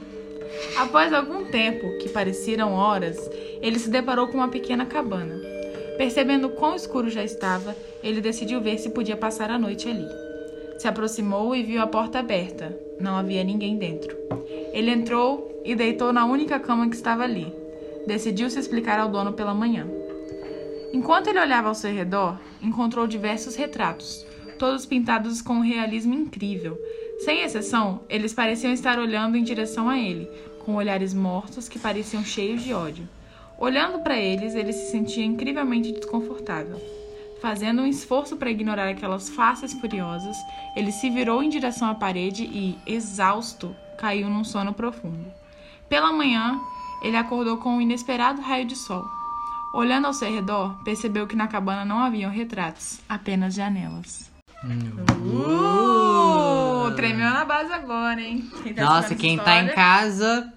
Após algum tempo, que pareceram horas, ele se deparou com uma pequena cabana. Percebendo quão escuro já estava, ele decidiu ver se podia passar a noite ali. Se aproximou e viu a porta aberta. Não havia ninguém dentro. Ele entrou e deitou na única cama que estava ali. Decidiu se explicar ao dono pela manhã. Enquanto ele olhava ao seu redor, encontrou diversos retratos, todos pintados com um realismo incrível. Sem exceção, eles pareciam estar olhando em direção a ele, com olhares mortos que pareciam cheios de ódio. Olhando para eles, ele se sentia incrivelmente desconfortável. Fazendo um esforço para ignorar aquelas faces furiosas, ele se virou em direção à parede e, exausto, caiu num sono profundo. Pela manhã, ele acordou com um inesperado raio de sol. Olhando ao seu redor, percebeu que na cabana não haviam retratos, apenas janelas. Uh, tremeu na base agora, hein? Quem tá Nossa, quem essa tá em história- casa,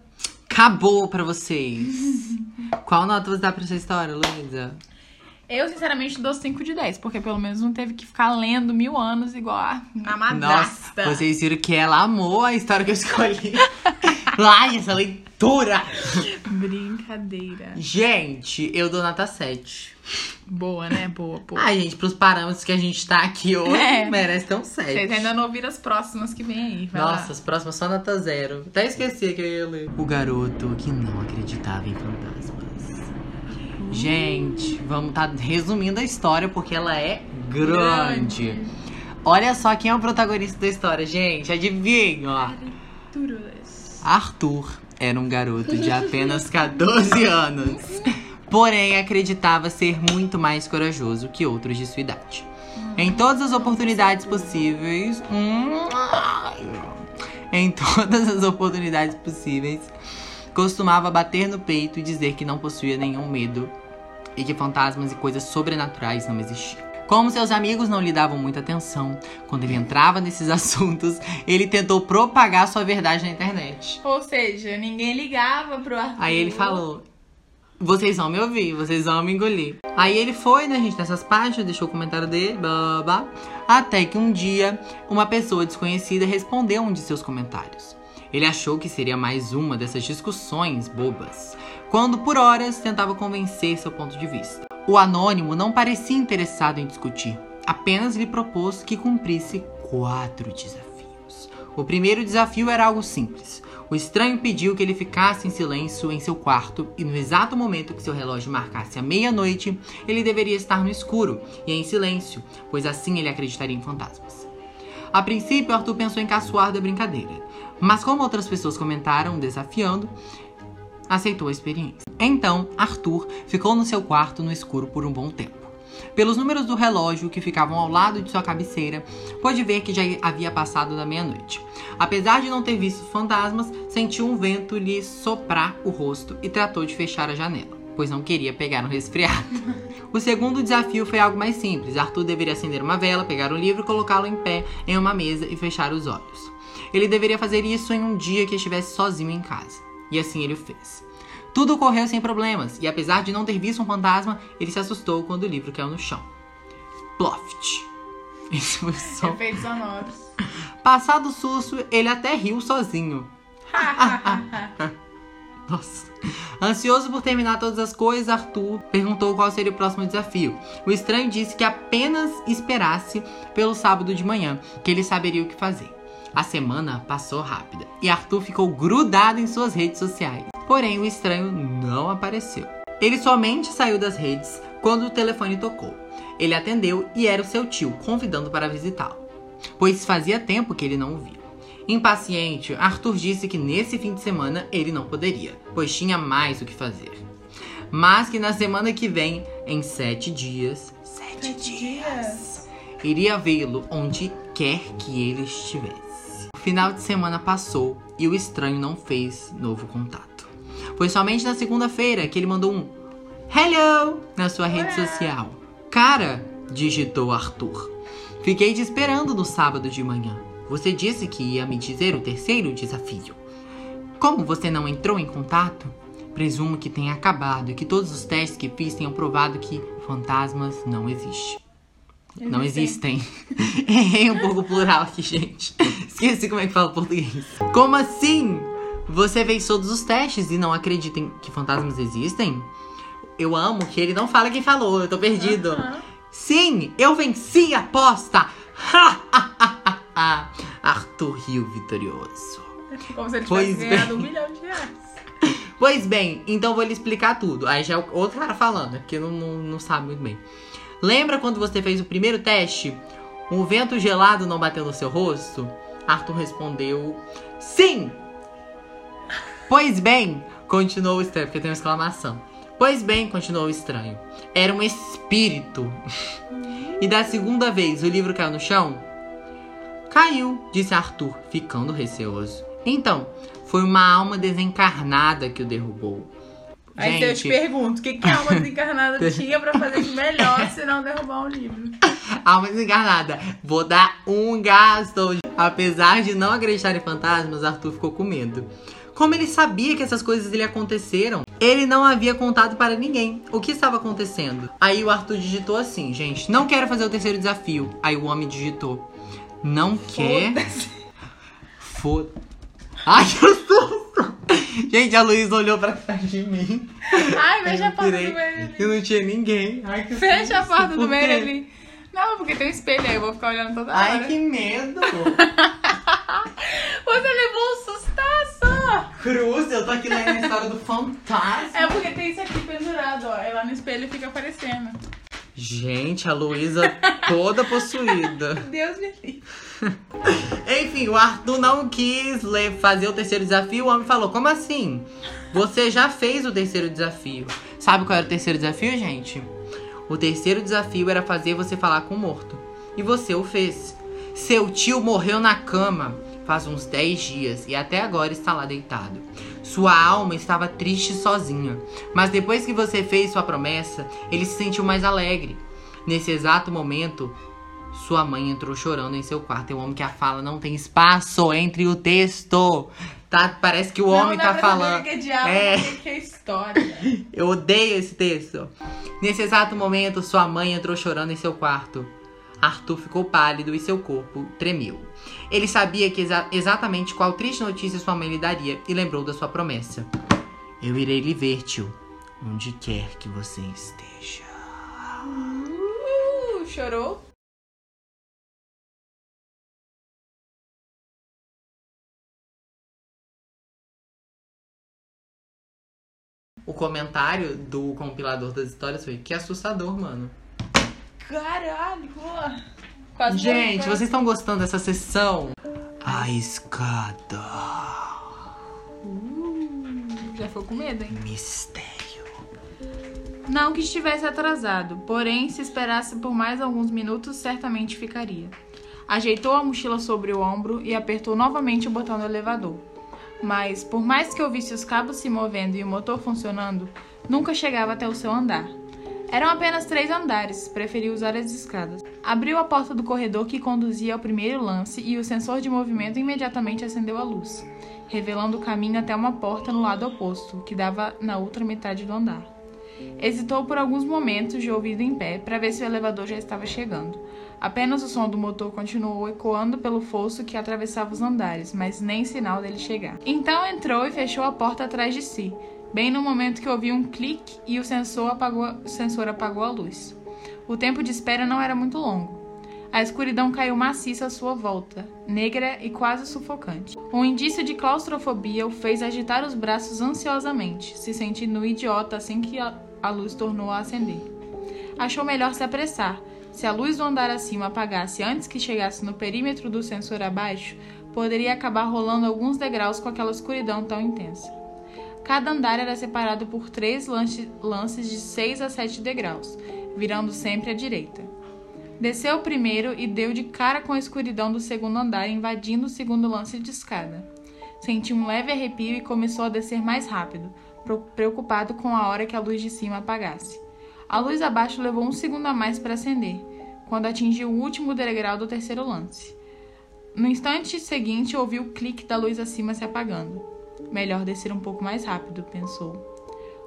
acabou pra vocês. Qual nota você dá pra essa história, Luísa? Eu, sinceramente, dou 5 de 10, porque pelo menos não teve que ficar lendo mil anos igual a, a madrasta. Nossa, vocês viram que ela amou a história que eu escolhi. Ai, essa leitura! Brincadeira. Gente, eu dou nota 7. Boa, né? Boa, boa. Ai, gente, pros parâmetros que a gente tá aqui hoje, É. merece ter um 7. Vocês ainda não ouviram as próximas que vem aí. Vai Nossa, lá. as próximas só nota zero. Até esqueci que eu ia ler. O garoto que não acreditava em fantasmas. Gente, vamos tá resumindo a história porque ela é grande. Olha só quem é o protagonista da história, gente. Adivinha. Arthur era um garoto de apenas 14 anos. Porém, acreditava ser muito mais corajoso que outros de sua idade. Em todas as oportunidades possíveis. Hum, em todas as oportunidades possíveis, costumava bater no peito e dizer que não possuía nenhum medo e que fantasmas e coisas sobrenaturais não existiam. Como seus amigos não lhe davam muita atenção, quando ele entrava nesses assuntos, ele tentou propagar sua verdade na internet. Ou seja, ninguém ligava pro Arthur. Aí ele falou: Vocês vão me ouvir, vocês vão me engolir. Aí ele foi, né, gente, nessas páginas, deixou o comentário dele, blá, blá, blá, até que um dia uma pessoa desconhecida respondeu um de seus comentários. Ele achou que seria mais uma dessas discussões bobas, quando por horas tentava convencer seu ponto de vista. O anônimo não parecia interessado em discutir, apenas lhe propôs que cumprisse quatro desafios. O primeiro desafio era algo simples. O estranho pediu que ele ficasse em silêncio em seu quarto e no exato momento que seu relógio marcasse a meia-noite, ele deveria estar no escuro e em silêncio, pois assim ele acreditaria em fantasmas. A princípio, Arthur pensou em caçoar da brincadeira, mas como outras pessoas comentaram desafiando, aceitou a experiência. Então, Arthur ficou no seu quarto no escuro por um bom tempo. Pelos números do relógio que ficavam ao lado de sua cabeceira, pôde ver que já havia passado da meia-noite. Apesar de não ter visto fantasmas, sentiu um vento lhe soprar o rosto e tratou de fechar a janela, pois não queria pegar um resfriado. O segundo desafio foi algo mais simples. Arthur deveria acender uma vela, pegar um livro, colocá-lo em pé em uma mesa e fechar os olhos. Ele deveria fazer isso em um dia que estivesse sozinho em casa. E assim ele o fez. Tudo ocorreu sem problemas, e apesar de não ter visto um fantasma, ele se assustou quando o livro caiu no chão. Ploft. Esse foi som. Efeitos sonoros. Passado o susto, ele até riu sozinho. Nossa. Ansioso por terminar todas as coisas, Arthur perguntou qual seria o próximo desafio. O estranho disse que apenas esperasse pelo sábado de manhã, que ele saberia o que fazer. A semana passou rápida e Arthur ficou grudado em suas redes sociais. Porém, o estranho não apareceu. Ele somente saiu das redes quando o telefone tocou. Ele atendeu e era o seu tio, convidando para visitá-lo, pois fazia tempo que ele não o via. Impaciente, Arthur disse que nesse fim de semana ele não poderia, pois tinha mais o que fazer. Mas que na semana que vem, em sete dias, sete, dias, iria vê-lo onde quer que ele estivesse. O final de semana passou e o estranho não fez novo contato. Foi somente na segunda-feira que ele mandou um Hello na sua rede social. Cara, digitou Arthur. Fiquei te esperando no sábado de manhã. Você disse que ia me dizer o terceiro desafio. Como você não entrou em contato? Presumo que tenha acabado e que todos os testes que fiz tenham provado que fantasmas não existem. Não existem. Errei um pouco o plural aqui, gente. Esqueci como é que fala português. Como assim? Você fez todos os testes e não acredita em que fantasmas existem? Eu amo que ele não fala quem falou, eu tô perdido. Sim, eu venci a aposta! Arthur riu vitorioso. Como se ele Pois tivesse ganhado um bem. milhão de reais. Pois bem, então vou lhe explicar tudo. Aí já é outro cara falando, porque não, não, não sabe muito bem. Lembra quando você fez o primeiro teste? Um vento gelado não bateu no seu rosto? Arthur respondeu: Sim! Pois bem, continuou o estranho, porque tem uma exclamação. Pois bem, continuou o estranho. Era um espírito. e da segunda vez o livro caiu no chão? Caiu, disse Arthur, ficando receoso. Então, foi uma alma desencarnada que o derrubou. Aí eu te pergunto, o que, que a alma desencarnada tinha pra fazer de melhor se não derrubar um livro? Alma desencarnada, vou dar um gasto. Apesar de não acreditar em fantasmas, Arthur ficou com medo. Como ele sabia que essas coisas lhe aconteceram, ele não havia contado para ninguém o que estava acontecendo. Aí o Arthur digitou assim, gente, não quero fazer o terceiro desafio. Aí o homem digitou, não quer. Foda. Ai, que susto! Gente, a Luísa olhou pra trás de mim. Ai, fecha a eu porta do banheiro E ali. não tinha ninguém. Ai, que Fecha a susto. porta do ali. Não, porque tem um espelho aí, eu vou ficar olhando toda hora. Ai, que medo! Você levou um sustaço! Cruz, eu tô aqui lendo a história do fantasma. É porque tem isso aqui pendurado, ó. É lá no espelho e fica aparecendo. Gente, a Luísa toda possuída. Deus me livre. Enfim, o Arthur não quis fazer o terceiro desafio. O homem falou: Como assim? Você já fez o terceiro desafio. Sabe qual era o terceiro desafio, gente? O terceiro desafio era fazer você falar com o morto. E você o fez. Seu tio morreu na cama faz uns 10 dias e até agora está lá deitado. Sua alma estava triste e sozinha. Mas depois que você fez sua promessa, ele se sentiu mais alegre. Nesse exato momento, sua mãe entrou chorando em seu quarto. Eu amo que a fala não tem espaço entre o texto. Tá, parece que o homem não tá dá pra falando. O que é diabo, É. o que é história. Eu odeio esse texto. Nesse exato momento, sua mãe entrou chorando em seu quarto. Arthur ficou pálido e seu corpo tremeu. Ele sabia que exa- exatamente qual triste notícia sua mãe lhe daria e lembrou da sua promessa. Eu irei lhe ver, tio, onde quer que você esteja. Uh, chorou? O comentário do compilador das histórias foi: Que assustador, mano. Caralho! Quase Gente, vocês estão gostando dessa sessão? A escada. quase. Já ficou com medo, hein? Mistério. Não que estivesse atrasado, porém, se esperasse por mais alguns minutos, certamente ficaria. Ajeitou a mochila sobre o ombro e apertou novamente o botão do elevador. Mas, por mais que ouvisse os cabos se movendo e o motor funcionando, nunca chegava até o seu andar. Eram apenas três andares, preferiu usar as escadas. Abriu a porta do corredor que conduzia ao primeiro lance e o sensor de movimento imediatamente acendeu a luz, revelando o caminho até uma porta no lado oposto, que dava na outra metade do andar. Hesitou por alguns momentos de ouvido em pé para ver se o elevador já estava chegando, Apenas o som do motor continuou ecoando pelo fosso que atravessava os andares, mas nem sinal dele chegar. Então entrou e fechou a porta atrás de si, bem no momento que ouviu um clique e o sensor apagou, o sensor apagou a luz. O tempo de espera não era muito longo. A escuridão caiu maciça à sua volta, negra e quase sufocante. Um indício de claustrofobia o fez agitar os braços ansiosamente, se sentindo idiota assim que a luz tornou a acender. Achou melhor se apressar. Se a luz do andar acima apagasse antes que chegasse no perímetro do sensor abaixo, poderia acabar rolando alguns degraus com aquela escuridão tão intensa. Cada andar era separado por três lances de 6 a 7 degraus, virando sempre à direita. Desceu primeiro e deu de cara com a escuridão do segundo andar, invadindo o segundo lance de escada. Sentiu um leve arrepio e começou a descer mais rápido, preocupado com a hora que a luz de cima apagasse. A luz abaixo levou um segundo a mais para acender, quando atingiu o último degrau do terceiro lance. No instante seguinte, ouviu o clique da luz acima se apagando. Melhor descer um pouco mais rápido, pensou.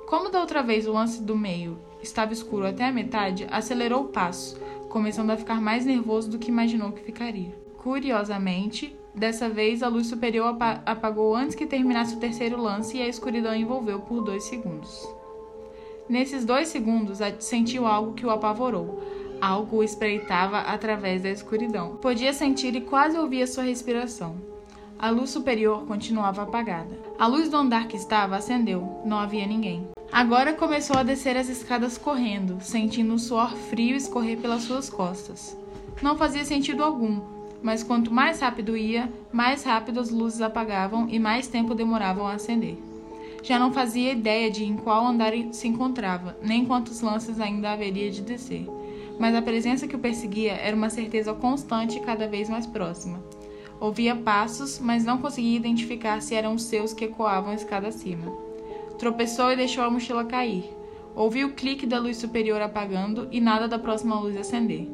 Como da outra vez o lance do meio estava escuro até a metade, acelerou o passo, começando a ficar mais nervoso do que imaginou que ficaria. Curiosamente, dessa vez a luz superior apagou antes que terminasse o terceiro lance e a escuridão envolveu por dois segundos. Nesses dois segundos, sentiu algo que o apavorou. Algo o espreitava através da escuridão. Podia sentir e quase ouvia sua respiração. A luz superior continuava apagada. A luz do andar que estava acendeu. Não havia ninguém. Agora começou a descer as escadas correndo, sentindo um suor frio escorrer pelas suas costas. Não fazia sentido algum, mas quanto mais rápido ia, mais rápido as luzes apagavam e mais tempo demoravam a acender. Já não fazia ideia de em qual andar se encontrava, nem quantos lances ainda haveria de descer. Mas a presença que o perseguia era uma certeza constante e cada vez mais próxima. Ouvia passos, mas não conseguia identificar se eram os seus que ecoavam a escada acima. Tropeçou e deixou a mochila cair. Ouviu o clique da luz superior apagando e nada da próxima luz acender.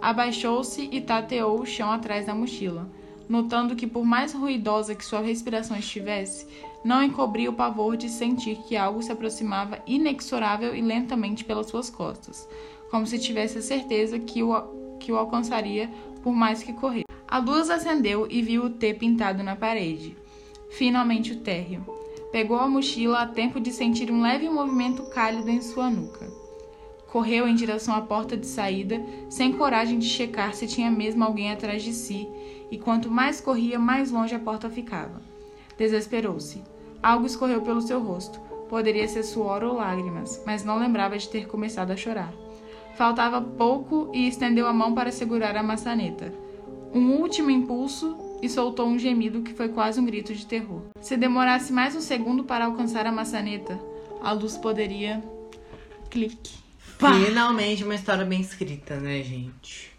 Abaixou-se e tateou o chão atrás da mochila, notando que, por mais ruidosa que sua respiração estivesse, não encobria o pavor de sentir que algo se aproximava inexorável e lentamente pelas suas costas, como se tivesse a certeza que o, que o alcançaria por mais que corresse. A luz acendeu e viu o T pintado na parede. Finalmente o térreo. Pegou a mochila a tempo de sentir um leve movimento cálido em sua nuca. Correu em direção à porta de saída, sem coragem de checar se tinha mesmo alguém atrás de si, e quanto mais corria, mais longe a porta ficava. Desesperou-se. Algo escorreu pelo seu rosto. Poderia ser suor ou lágrimas, mas não lembrava de ter começado a chorar. Faltava pouco e estendeu a mão para segurar a maçaneta. Um último impulso e soltou um gemido que foi quase um grito de terror. Se demorasse mais um segundo para alcançar a maçaneta, a luz poderia. Clique. Pá. Finalmente uma história bem escrita, né, gente?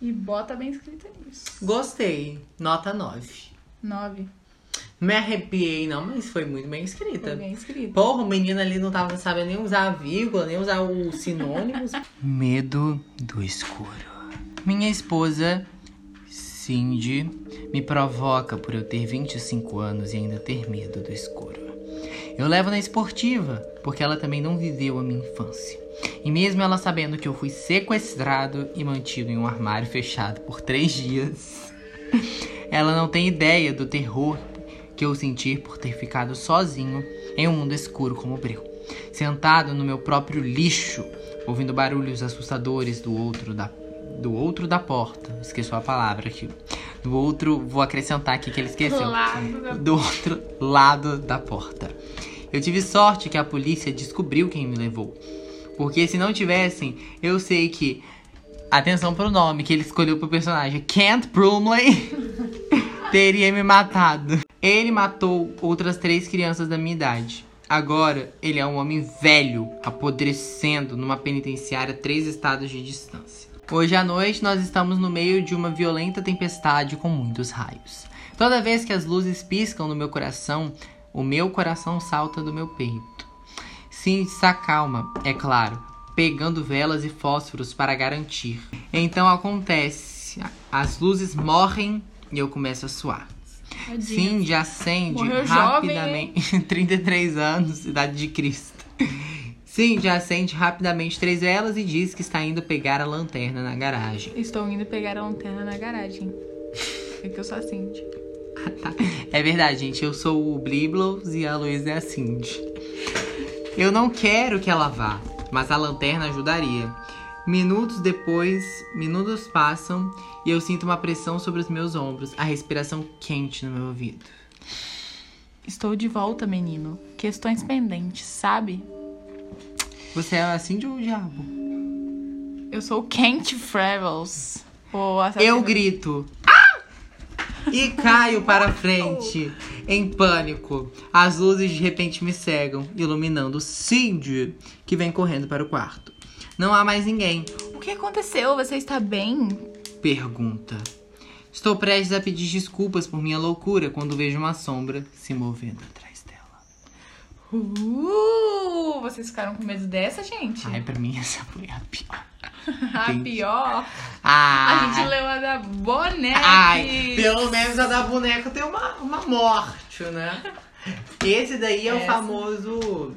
E bota bem escrita nisso. Gostei. Nota 9. 9. Me arrepiei, não, mas foi muito bem escrita. Foi bem escrita. Porra, o menino ali não tava sabendo nem usar a vírgula, nem usar os sinônimos. Medo do escuro. Minha esposa Cindy me provoca por eu ter 25 anos e ainda ter medo do escuro. Eu levo na esportiva, porque ela também não viveu a minha infância. E mesmo ela sabendo que eu fui sequestrado e mantido em um armário fechado por três dias, ela não tem ideia do terror que eu senti por ter ficado sozinho em um mundo escuro como o breu. Sentado no meu próprio lixo, ouvindo barulhos assustadores do outro da do outro da porta. Esqueceu a palavra aqui. Do outro, vou acrescentar aqui que ele esqueceu. Do outro lado da porta. Eu tive sorte que a polícia descobriu quem me levou. Porque se não tivessem, eu sei que. Atenção pro nome que ele escolheu pro personagem. Kent Brumley teria me matado. Ele matou outras três crianças da minha idade. Agora, ele é um homem velho, apodrecendo numa penitenciária três estados de distância. Hoje à noite nós estamos no meio de uma violenta tempestade com muitos raios. Toda vez que as luzes piscam no meu coração, o meu coração salta do meu peito. Cindy se acalma, é claro, pegando velas e fósforos para garantir. Então acontece, as luzes morrem e eu começo a suar. Cindy acende Morreu rapidamente. 33 anos, idade de Cristo. Cindy acende rapidamente três velas e diz que está indo pegar a lanterna na garagem. Estou indo pegar a lanterna na garagem. É que eu sou a Cindy. Ah, tá. É verdade, gente. Eu sou o Bliblos e a Luísa é a Cindy. Eu não quero que ela vá, mas a lanterna ajudaria. Minutos depois, minutos passam e eu sinto uma pressão sobre os meus ombros, a respiração quente no meu ouvido. Estou de volta, menino. Questões pendentes, sabe? Você é a Cindy ou o diabo? Eu sou o Kent Frevels. Eu grito. E caio para frente, em pânico. As luzes de repente me cegam, iluminando Cindy, que vem correndo para o quarto. Não há mais ninguém. O que aconteceu? Você está bem? Pergunta. Estou prestes a pedir desculpas por minha loucura quando vejo uma sombra se movendo. Uh! Vocês ficaram com medo dessa, gente? Ai, pra mim essa foi a pior. a entendi. pior. Ah, A gente leu a da boneca. Ai, pelo menos a da boneca tem uma, uma morte, né? Esse daí é o Essa. famoso.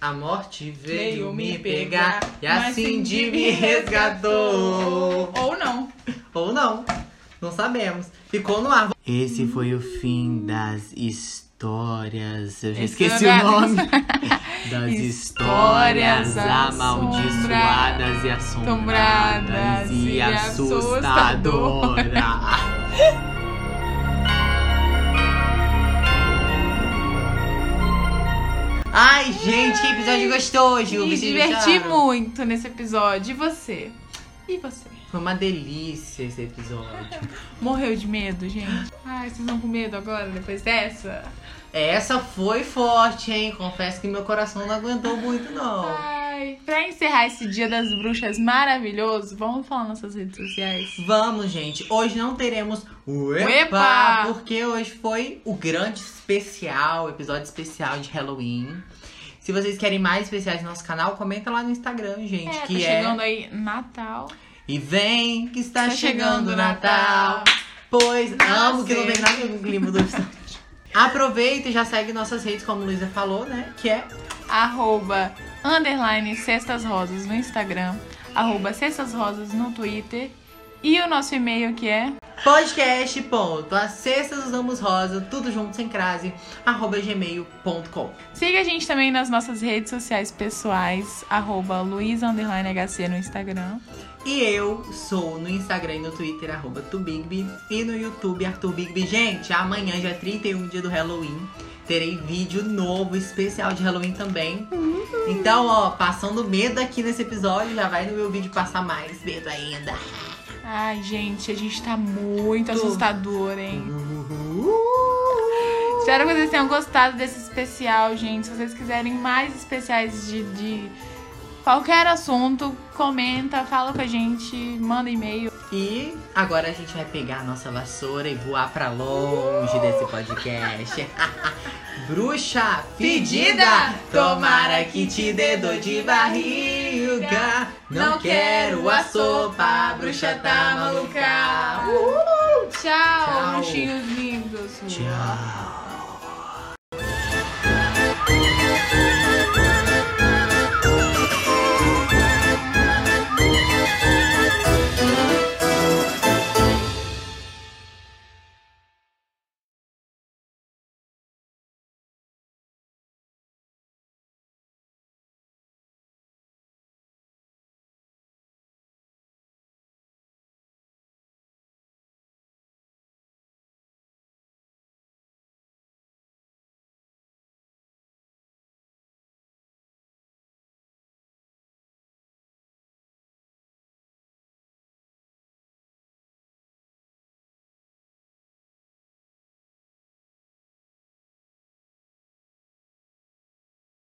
A morte veio, Veio me pegar, pegar, e assim Cindy de me me resgatou. Ou não. Ou não, não sabemos. Ficou no ar. Esse foi o fim das histórias. Eu já esqueci lugar- o nome. Das histórias Histórias amaldiçoadas e assombradas e e assustadoras. Ai, gente, que episódio gostoso! Me diverti muito nesse episódio. E você? E você? Foi uma delícia esse episódio. Morreu de medo, gente? Ai, vocês estão com medo agora, depois dessa? Essa foi forte, hein? Confesso que meu coração não aguentou muito, não. Ai, pra encerrar esse Dia das Bruxas maravilhoso, vamos falar nossas redes sociais. Vamos, gente. Hoje não teremos o Epa, Epa! porque hoje foi o grande especial, episódio especial de Halloween. Se vocês querem mais especiais no nosso canal, comenta lá no Instagram, gente, É, que tá é chegando aí Natal. E vem que está, Está chegando chegando Natal. Natal. Pois Ah, amo que não tem nada com o clima do episódio. Aproveita e já segue nossas redes, como a Luísa falou, né? Que é arroba underline Cestas Rosas no Instagram, arroba Cestas Rosas no Twitter e o nosso e-mail que é podcast. ponto, As cestas usamos rosa, tudo junto sem crase, arroba gmail.com. Siga a gente também nas nossas redes sociais pessoais, arroba Luísa underline HC no Instagram. E eu sou no Instagram e no Twitter, arroba Tubigby. E no YouTube, Arthur Bigby. Gente, amanhã, dia 31, dia do Halloween, terei vídeo novo, especial de Halloween também. Então, ó, passando medo aqui nesse episódio, já vai no meu vídeo passar mais medo ainda. Ai, gente, a gente tá muito assustador, hein? Espero que vocês tenham gostado desse especial, gente. Se vocês quiserem mais especiais de, de qualquer assunto, comenta, fala com a gente, manda e-mail. E agora a gente vai pegar a nossa vassoura e voar pra longe desse podcast. Bruxa fedida, tomara que te dê dor de barriga. Não quero a sopa, a bruxa tá maluca. Tchau, Tchau. bruxinhos lindos. Tchau.